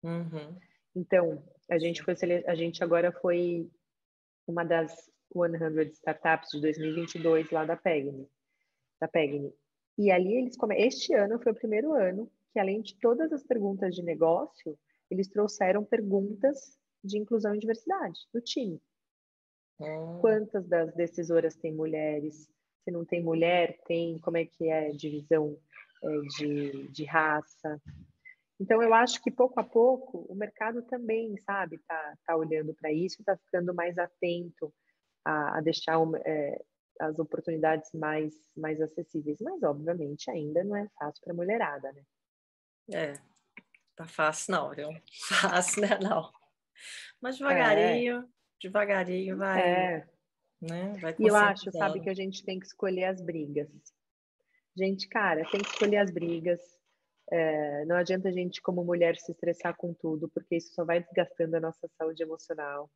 Uhum. Então, a gente, foi, a gente agora foi uma das 100 startups de 2022 lá da Pegni. Da Pegni. E ali eles come... este ano foi o primeiro ano que além de todas as perguntas de negócio, eles trouxeram perguntas de inclusão e diversidade do time. Hum. Quantas das decisoras têm mulheres? Se não tem mulher, tem como é que é divisão é, de, de raça? Então, eu acho que pouco a pouco o mercado também, sabe, tá, tá olhando para isso, está ficando mais atento a, a deixar é, as oportunidades mais, mais acessíveis. Mas, obviamente, ainda não é fácil para a mulherada, né? É, tá fácil não, viu? Fácil, né? Não. Mas devagarinho, é. Devagarinho vai. É. Né? vai e eu acho, sabe, que a gente tem que escolher as brigas. Gente, cara, tem que escolher as brigas. É, não adianta a gente, como mulher, se estressar com tudo, porque isso só vai desgastando a nossa saúde emocional.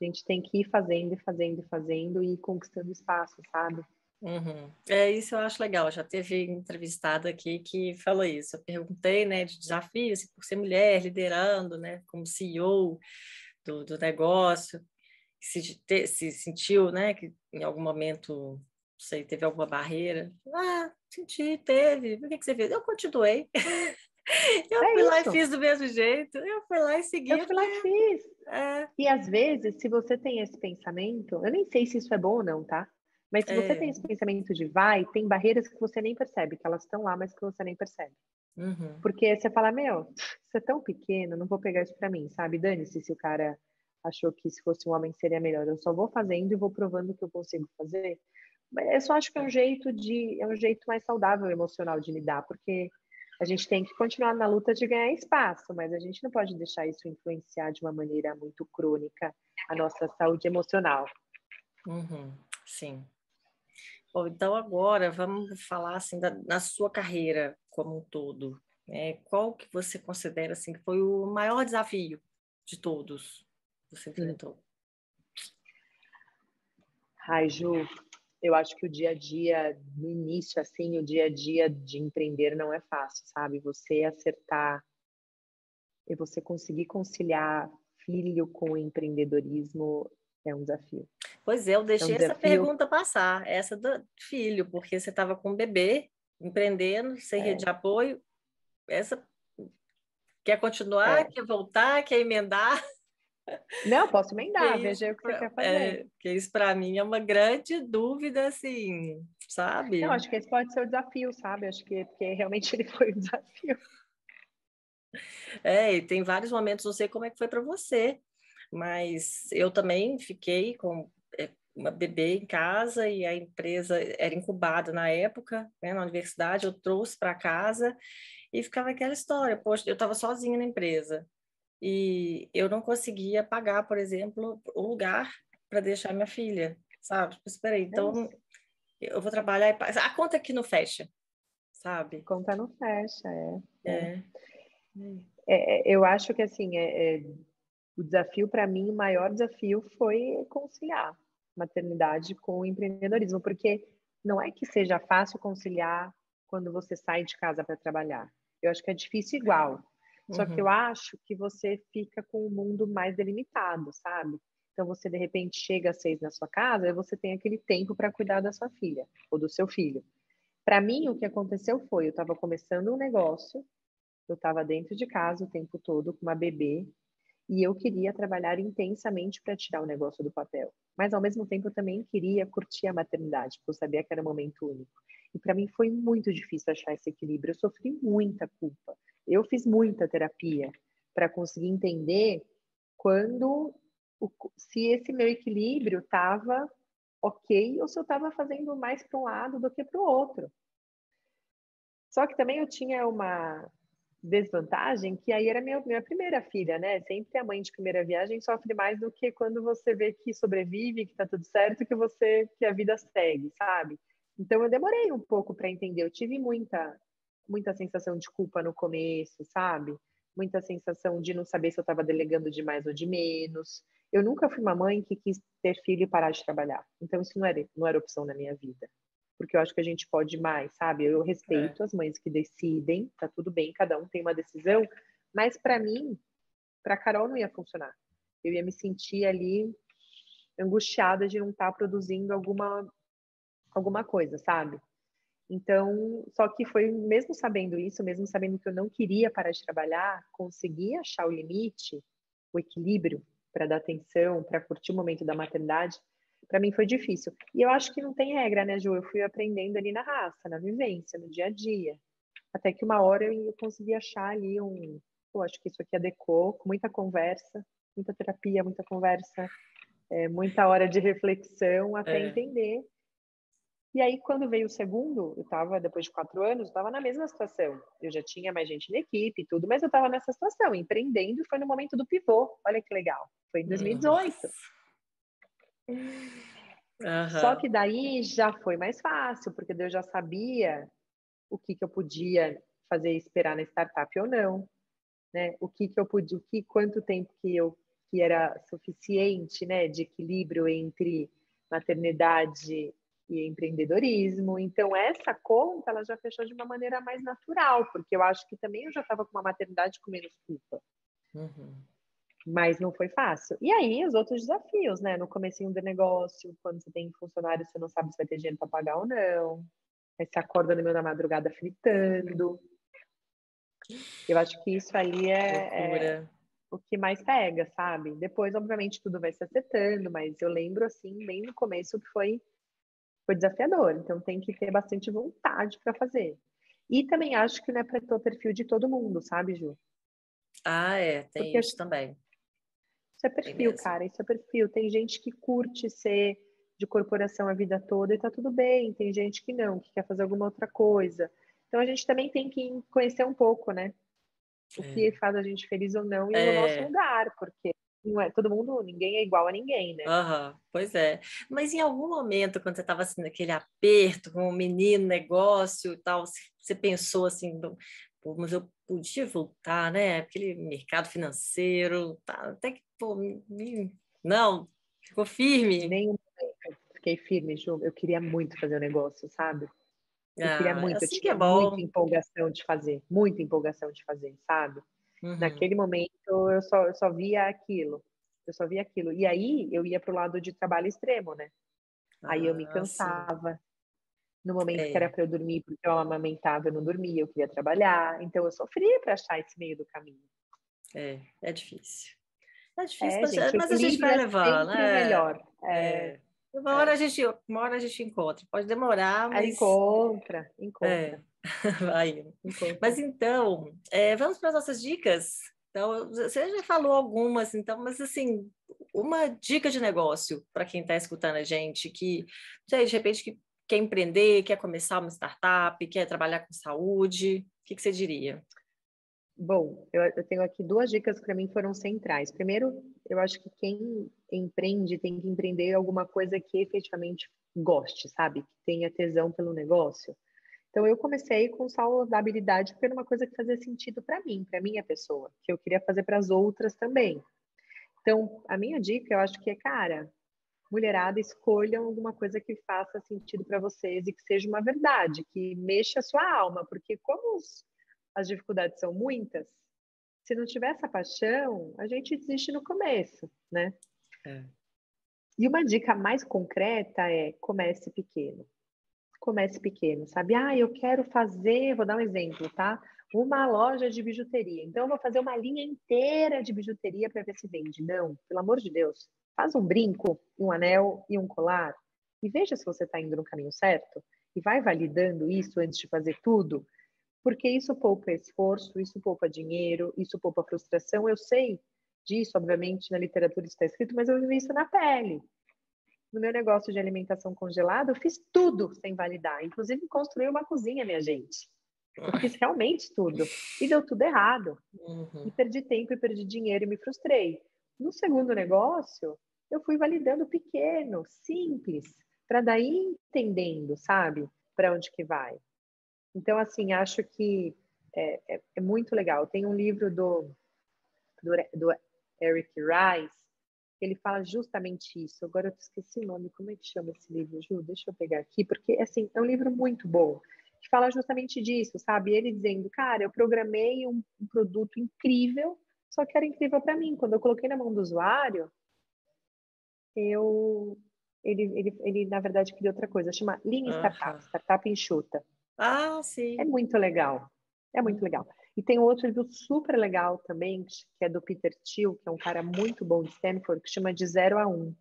A gente tem que ir fazendo e fazendo e fazendo e conquistando espaço, sabe? Uhum. É isso eu acho legal. Já teve entrevistada aqui que falou isso. Eu perguntei, né, de desafios por ser mulher liderando, né, como CEO do, do negócio, se, te, se sentiu, né, que em algum momento, não sei, teve alguma barreira. Ah, senti, teve. O que, que você fez? Eu continuei. Eu é fui isso. lá e fiz do mesmo jeito. Eu fui lá e segui. Eu fui lá e fiz. É. E às vezes, se você tem esse pensamento, eu nem sei se isso é bom ou não, tá? Mas se você tem é. esse pensamento de vai, tem barreiras que você nem percebe, que elas estão lá, mas que você nem percebe. Uhum. Porque você fala, meu, você é tão pequeno, não vou pegar isso para mim, sabe? Dane-se se o cara achou que se fosse um homem seria melhor. Eu só vou fazendo e vou provando que eu consigo fazer. Eu só acho que é um jeito de é um jeito mais saudável emocional de lidar, porque a gente tem que continuar na luta de ganhar espaço, mas a gente não pode deixar isso influenciar de uma maneira muito crônica a nossa saúde emocional. Uhum. Sim. Bom, então agora vamos falar assim da, na sua carreira como um todo. Né? Qual que você considera assim que foi o maior desafio de todos que você enfrentou? Ai, Ju, eu acho que o dia a dia, no início, assim, o dia a dia de empreender não é fácil, sabe? Você acertar e você conseguir conciliar filho com empreendedorismo é um desafio. Pois é, eu deixei é um essa pergunta passar, essa do filho, porque você estava com um bebê, empreendendo, sem é. rede de apoio. Essa quer continuar, é. quer voltar, quer emendar? Não, posso emendar, veja o que você quer fazer. É, porque isso para mim é uma grande dúvida, assim, sabe? Não, acho que esse pode ser o desafio, sabe? Acho que porque realmente ele foi o desafio. É, e tem vários momentos, não sei como é que foi para você, mas eu também fiquei com é, uma bebê em casa e a empresa era incubada na época, né, na universidade, eu trouxe para casa e ficava aquela história, poxa, eu estava sozinha na empresa e eu não conseguia pagar, por exemplo, o lugar para deixar minha filha, sabe? Tipo, espera aí, então eu vou trabalhar e a conta aqui não fecha, sabe? Conta não fecha, é. é. é. é eu acho que assim, é, é o desafio para mim, o maior desafio foi conciliar maternidade com o empreendedorismo, porque não é que seja fácil conciliar quando você sai de casa para trabalhar. Eu acho que é difícil igual. Só uhum. que eu acho que você fica com o mundo mais delimitado, sabe? Então você de repente chega às seis na sua casa e você tem aquele tempo para cuidar da sua filha ou do seu filho. Para mim, o que aconteceu foi, eu estava começando um negócio, eu estava dentro de casa o tempo todo com uma bebê, e eu queria trabalhar intensamente para tirar o negócio do papel. Mas ao mesmo tempo eu também queria curtir a maternidade, porque eu sabia que era um momento único. E para mim foi muito difícil achar esse equilíbrio. Eu sofri muita culpa. Eu fiz muita terapia para conseguir entender quando o, se esse meu equilíbrio estava ok ou se eu estava fazendo mais para um lado do que para o outro. Só que também eu tinha uma desvantagem que aí era minha, minha primeira filha, né? Sempre a mãe de primeira viagem sofre mais do que quando você vê que sobrevive, que tá tudo certo, que você que a vida segue, sabe? Então eu demorei um pouco para entender. Eu tive muita muita sensação de culpa no começo, sabe? Muita sensação de não saber se eu estava delegando de mais ou de menos. Eu nunca fui uma mãe que quis ter filho e parar de trabalhar. Então isso não era não era opção na minha vida porque eu acho que a gente pode mais, sabe? Eu respeito é. as mães que decidem, tá tudo bem, cada um tem uma decisão, mas para mim, para Carol não ia funcionar. Eu ia me sentir ali angustiada de não estar tá produzindo alguma alguma coisa, sabe? Então, só que foi mesmo sabendo isso, mesmo sabendo que eu não queria parar de trabalhar, conseguir achar o limite, o equilíbrio para dar atenção, para curtir o momento da maternidade, para mim foi difícil. E eu acho que não tem regra, né, Ju? Eu fui aprendendo ali na raça, na vivência, no dia a dia. Até que uma hora eu consegui achar ali um, eu acho que isso aqui adequou, com muita conversa, muita terapia, muita conversa, é, muita hora de reflexão até é. entender. E aí, quando veio o segundo, eu estava, depois de quatro anos, estava na mesma situação. Eu já tinha mais gente na equipe e tudo, mas eu estava nessa situação, empreendendo, foi no momento do pivô. Olha que legal. Foi em 2018. Uhum. Só que daí já foi mais fácil, porque eu já sabia o que, que eu podia fazer esperar na startup ou não, né? O que, que eu podia, o que, quanto tempo que eu que era suficiente, né, de equilíbrio entre maternidade e empreendedorismo. Então essa conta ela já fechou de uma maneira mais natural, porque eu acho que também eu já estava com uma maternidade com menos culpa. Uhum. Mas não foi fácil. E aí, os outros desafios, né? No comecinho do negócio, quando você tem funcionário, você não sabe se vai ter dinheiro para pagar ou não. Aí você acorda no meio da madrugada fritando. Eu acho que isso ali é, é, o que mais pega, sabe? Depois, obviamente, tudo vai se acertando, mas eu lembro, assim, bem no começo que foi, foi desafiador. Então, tem que ter bastante vontade para fazer. E também acho que não é para o perfil de todo mundo, sabe, Ju? Ah, é, tem Porque isso também. Isso é perfil, cara, isso é perfil. Tem gente que curte ser de corporação a vida toda e tá tudo bem. Tem gente que não, que quer fazer alguma outra coisa. Então a gente também tem que conhecer um pouco, né? O é. que faz a gente feliz ou não e é. o nosso lugar, porque não é todo mundo, ninguém é igual a ninguém, né? Uhum, pois é. Mas em algum momento, quando você estava assim, naquele aperto com o menino, negócio e tal, você pensou assim, pô, mas eu podia voltar, né? Aquele mercado financeiro, tá, até que, pô, não, ficou firme. Nem fiquei firme, Ju. Eu queria muito fazer o negócio, sabe? Eu ah, queria muito, assim eu tinha é muita empolgação de fazer, muita empolgação de fazer, sabe? Uhum. Naquele momento eu só, eu só via aquilo, eu só via aquilo. E aí eu ia para o lado de trabalho extremo, né? Ah, aí eu me ah, cansava. Sim. No momento é. que era para eu dormir, porque eu amamentava, eu não dormia, eu queria trabalhar. Então eu sofria para achar esse meio do caminho. É, é difícil. É difícil, é, mas, gente, mas a gente vai levar, né? melhor. É. é. Uma hora, a gente, uma hora a gente encontra. Pode demorar, mas. Encontra, encontra. É. Vai. Encontra. Mas então, é, vamos para as nossas dicas. Então, você já falou algumas, então, mas assim, uma dica de negócio para quem está escutando a gente, que, sei, de repente, que quer empreender, quer começar uma startup, quer trabalhar com saúde, o que, que você diria? Bom, eu, eu tenho aqui duas dicas que para mim foram centrais. Primeiro, eu acho que quem empreende tem que empreender alguma coisa que efetivamente goste, sabe? Que tenha tesão pelo negócio. Então eu comecei com saudabilidade porque era uma coisa que fazia sentido para mim, para minha pessoa, que eu queria fazer para as outras também. Então, a minha dica, eu acho que é, cara, mulherada, escolham alguma coisa que faça sentido para vocês e que seja uma verdade, que mexa a sua alma, porque como os, as dificuldades são muitas, se não tiver essa paixão, a gente desiste no começo, né? É. E uma dica mais concreta é comece pequeno. Comece pequeno, sabe? Ah, eu quero fazer, vou dar um exemplo, tá? Uma loja de bijuteria. Então, eu vou fazer uma linha inteira de bijuteria para ver se vende. Não, pelo amor de Deus. Faz um brinco, um anel e um colar e veja se você está indo no caminho certo. E vai validando isso antes de fazer tudo, porque isso poupa esforço, isso poupa dinheiro, isso poupa frustração. Eu sei disso, obviamente, na literatura está escrito, mas eu vivi isso na pele. No meu negócio de alimentação congelada, eu fiz tudo sem validar, inclusive construí uma cozinha, minha gente. Eu fiz realmente tudo. E deu tudo errado. Uhum. E perdi tempo e perdi dinheiro e me frustrei. No segundo negócio, eu fui validando pequeno, simples, para daí entendendo, sabe, para onde que vai. Então, assim, acho que é, é, é muito legal. Tem um livro do, do, do Eric Rice, ele fala justamente isso. Agora eu esqueci o nome, como é que chama esse livro, Ju? Deixa eu pegar aqui, porque assim, é um livro muito bom, que fala justamente disso, sabe? Ele dizendo, cara, eu programei um, um produto incrível, só que era incrível para mim. Quando eu coloquei na mão do usuário, eu ele, ele, ele na verdade queria outra coisa, chama Lean Startup, uh -huh. startup enxuta. Ah, sim. É muito legal. É muito legal. E tem outro livro super legal também, que é do Peter Thiel, que é um cara muito bom de Stanford, que chama De Zero a Um.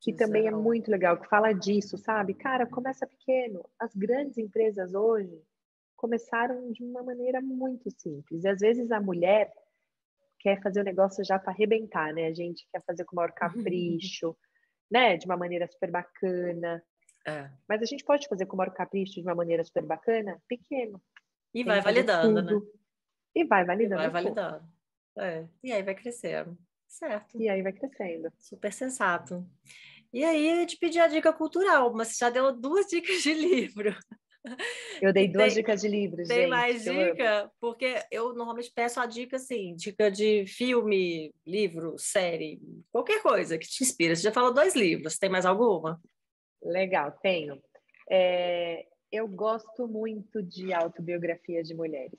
Que de também é muito legal, que fala disso, sabe? Cara, começa pequeno. As grandes empresas hoje começaram de uma maneira muito simples. E às vezes a mulher quer fazer o negócio já para arrebentar, né? A gente quer fazer com o maior capricho, né? De uma maneira super bacana. É. Mas a gente pode fazer com o maior capricho de uma maneira super bacana, pequeno. E vai validando, né? E vai validando. E vai validando. É. E aí vai crescendo. Certo. E aí vai crescendo. Super sensato. E aí, eu te pedi a dica cultural, mas você já deu duas dicas de livro. Eu dei duas tem, dicas de livros, Tem gente, mais dica? Porque eu normalmente peço a dica assim, dica de filme, livro, série, qualquer coisa que te inspira. Você já falou dois livros, tem mais alguma? Legal, tenho. É, eu gosto muito de autobiografia de mulheres.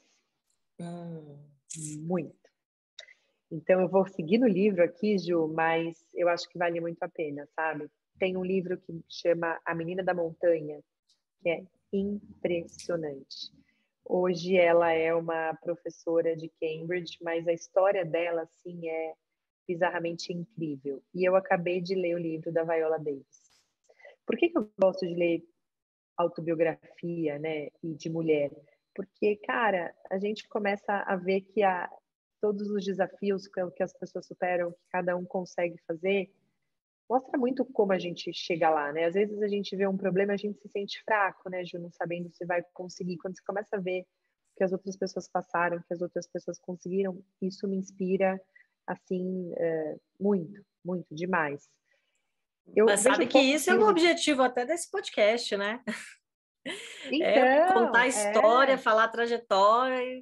Hum. Muito. Então eu vou seguir no livro aqui, Ju, mas eu acho que vale muito a pena, sabe? Tem um livro que chama A Menina da Montanha, que é impressionante. Hoje ela é uma professora de Cambridge, mas a história dela, assim, é bizarramente incrível. E eu acabei de ler o livro da Viola Davis. Por que, que eu gosto de ler autobiografia, né, e de mulher? Porque, cara, a gente começa a ver que a, todos os desafios que as pessoas superam, que cada um consegue fazer, mostra muito como a gente chega lá, né? Às vezes a gente vê um problema, a gente se sente fraco, né, Ju, não sabendo se vai conseguir. Quando você começa a ver que as outras pessoas passaram, que as outras pessoas conseguiram, isso me inspira, assim, é, muito, muito, demais. Eu Mas sabe que isso é um objetivo até desse podcast, né? É então, é contar a história, é... falar a trajetória,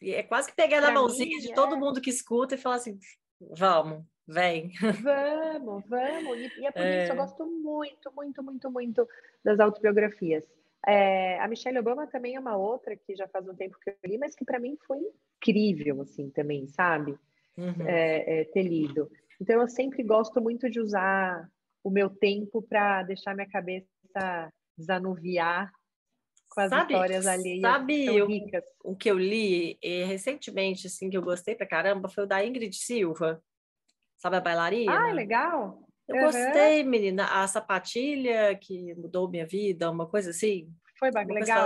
e é quase que pegar na mãozinha mim, de todo é... mundo que escuta e falar assim, vamos, Vem. Vamos, vamos. E, e é por é. isso que eu gosto muito, muito, muito, muito das autobiografias. É, a Michelle Obama também é uma outra que já faz um tempo que eu li, mas que para mim foi incrível, assim, também, sabe? Uhum. É, é, ter lido. Então, eu sempre gosto muito de usar o meu tempo para deixar minha cabeça desanuviar com as sabe, histórias alheias sabe o, ricas. o que eu li e, recentemente, assim, que eu gostei pra caramba, foi o da Ingrid Silva. Sabe a bailarina? Ah, legal. Eu uhum. gostei, menina. A sapatilha que mudou minha vida, uma coisa assim. Foi bem legal.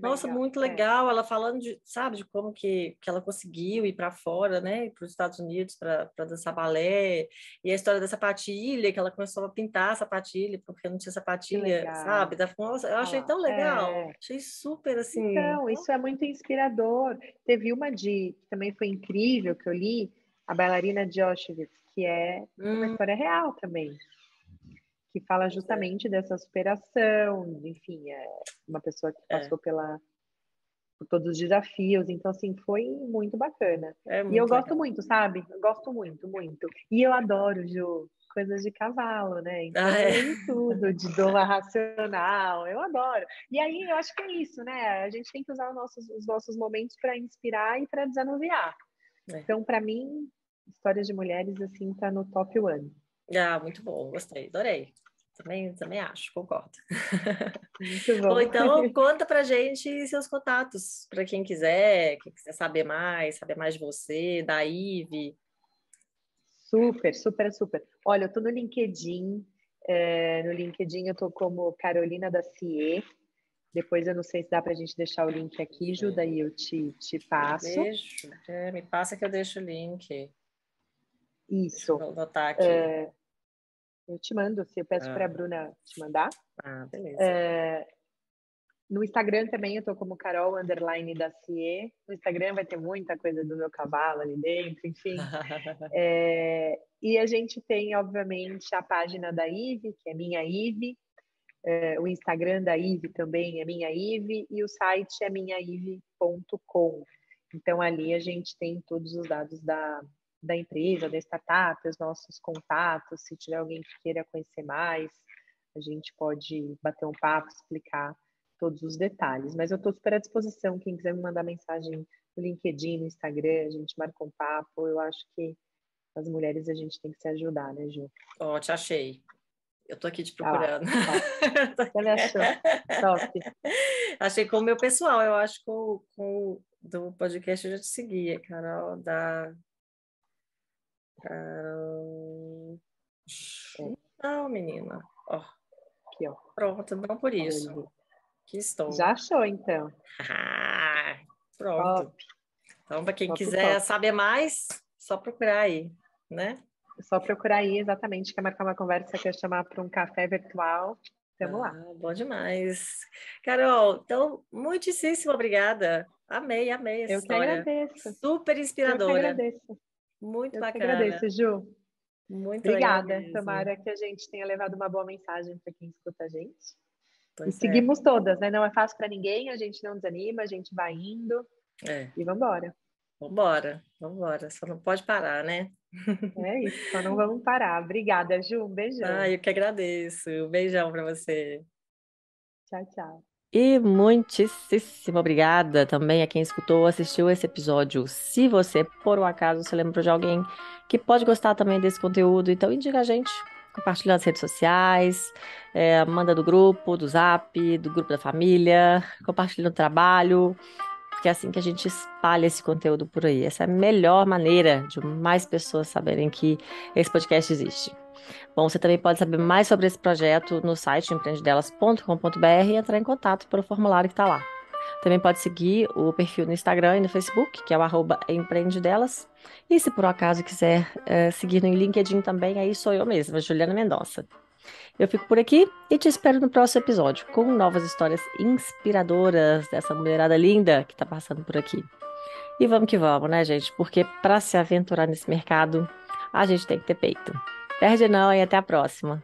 Nossa, legal. muito é. legal. É. Ela falando de, sabe, de como que, que ela conseguiu ir para fora, né, para os Estados Unidos para dançar balé. E a história da sapatilha, que ela começou a pintar a sapatilha porque não tinha sapatilha, sabe? Da, nossa, eu achei tão legal. É. Achei super assim. Então, isso é muito inspirador. Teve uma de que também foi incrível que eu li a bailarina Auschwitz, que é hum. uma história real também, que fala justamente dessa superação, enfim, é uma pessoa que é. passou é. pela por todos os desafios, então assim foi muito bacana. É muito e eu legal. gosto muito, sabe? Eu gosto muito, muito. E eu adoro, Ju, coisas de cavalo, né? Então ah, é. tudo, de doma racional, eu adoro. E aí eu acho que é isso, né? A gente tem que usar os nossos, os nossos momentos para inspirar e para desanuviar. É. Então, para mim, histórias de mulheres, assim, tá no top one. Ah, muito bom, gostei, adorei. Também, também acho, concordo. Muito bom. bom então, conta pra gente seus contatos, para quem quiser, quem quiser saber mais, saber mais de você, da Ive. Super, super, super. Olha, eu tô no LinkedIn, é, no LinkedIn eu tô como Carolina da CIE, depois eu não sei se dá para a gente deixar o link aqui, Ju, daí eu te, te passo. Deixo, é, me passa que eu deixo o link. Isso. Vou botar aqui. É, eu te mando, se eu peço ah. para a Bruna te mandar. Ah, beleza. É, no Instagram também eu tô como Carol Underline da CIE. No Instagram vai ter muita coisa do meu cavalo ali dentro, enfim. é, e a gente tem, obviamente, a página da IVE, que é minha IVE. É, o Instagram da IVE também é minha IVE. E o site é minhaive.com. Então ali a gente tem todos os dados da, da empresa, da startup, os nossos contatos, se tiver alguém que queira conhecer mais, a gente pode bater um papo, explicar todos os detalhes. Mas eu estou super à disposição, quem quiser me mandar mensagem no LinkedIn, no Instagram, a gente marca um papo. Eu acho que as mulheres a gente tem que se ajudar, né, Ju? Ó, oh, te achei. Eu tô aqui te procurando. Ah, top. Você achou? Top. Achei com o meu pessoal, eu acho que com do podcast eu já te seguia, Carol, da. Carol. Não, menina. Ó. Aqui, ó. Pronto, não por isso. Que estou. Já achou, então. Pronto. Top. Então, para quem top, quiser top. saber mais, só procurar aí, né? Só procurar aí, exatamente, quer marcar uma conversa, quer chamar para um café virtual, Vamos ah, lá. Bom demais. Carol, então, muitíssimo obrigada. Amei, amei essa Eu história. que agradeço. Super inspiradora. Eu que agradeço. Muito Eu bacana. Eu agradeço, Ju. Muito Obrigada. Tomara que a gente tenha levado uma boa mensagem para quem escuta a gente. Pois e é. seguimos todas, né? Não é fácil para ninguém, a gente não desanima, a gente vai indo. É. E vamos embora. Vambora, vambora. Só não pode parar, né? É isso, só não vamos parar. Obrigada, Ju. Um beijão. Ah, eu que agradeço. Um beijão para você. Tchau, tchau. E muitíssimo obrigada também a quem escutou ou assistiu esse episódio. Se você, por um acaso, se lembra de alguém que pode gostar também desse conteúdo, então indica a gente. Compartilha nas redes sociais, é, manda do grupo, do zap, do grupo da família, compartilha no trabalho porque é assim que a gente espalha esse conteúdo por aí. Essa é a melhor maneira de mais pessoas saberem que esse podcast existe. Bom, você também pode saber mais sobre esse projeto no site empreendedelas.com.br e entrar em contato pelo formulário que está lá. Também pode seguir o perfil no Instagram e no Facebook, que é o arroba empreendedelas. E se por um acaso quiser é, seguir no LinkedIn também, aí sou eu mesma, Juliana Mendonça. Eu fico por aqui e te espero no próximo episódio com novas histórias inspiradoras dessa mulherada linda que está passando por aqui. E vamos que vamos, né, gente? Porque para se aventurar nesse mercado, a gente tem que ter peito. Perde não e até a próxima.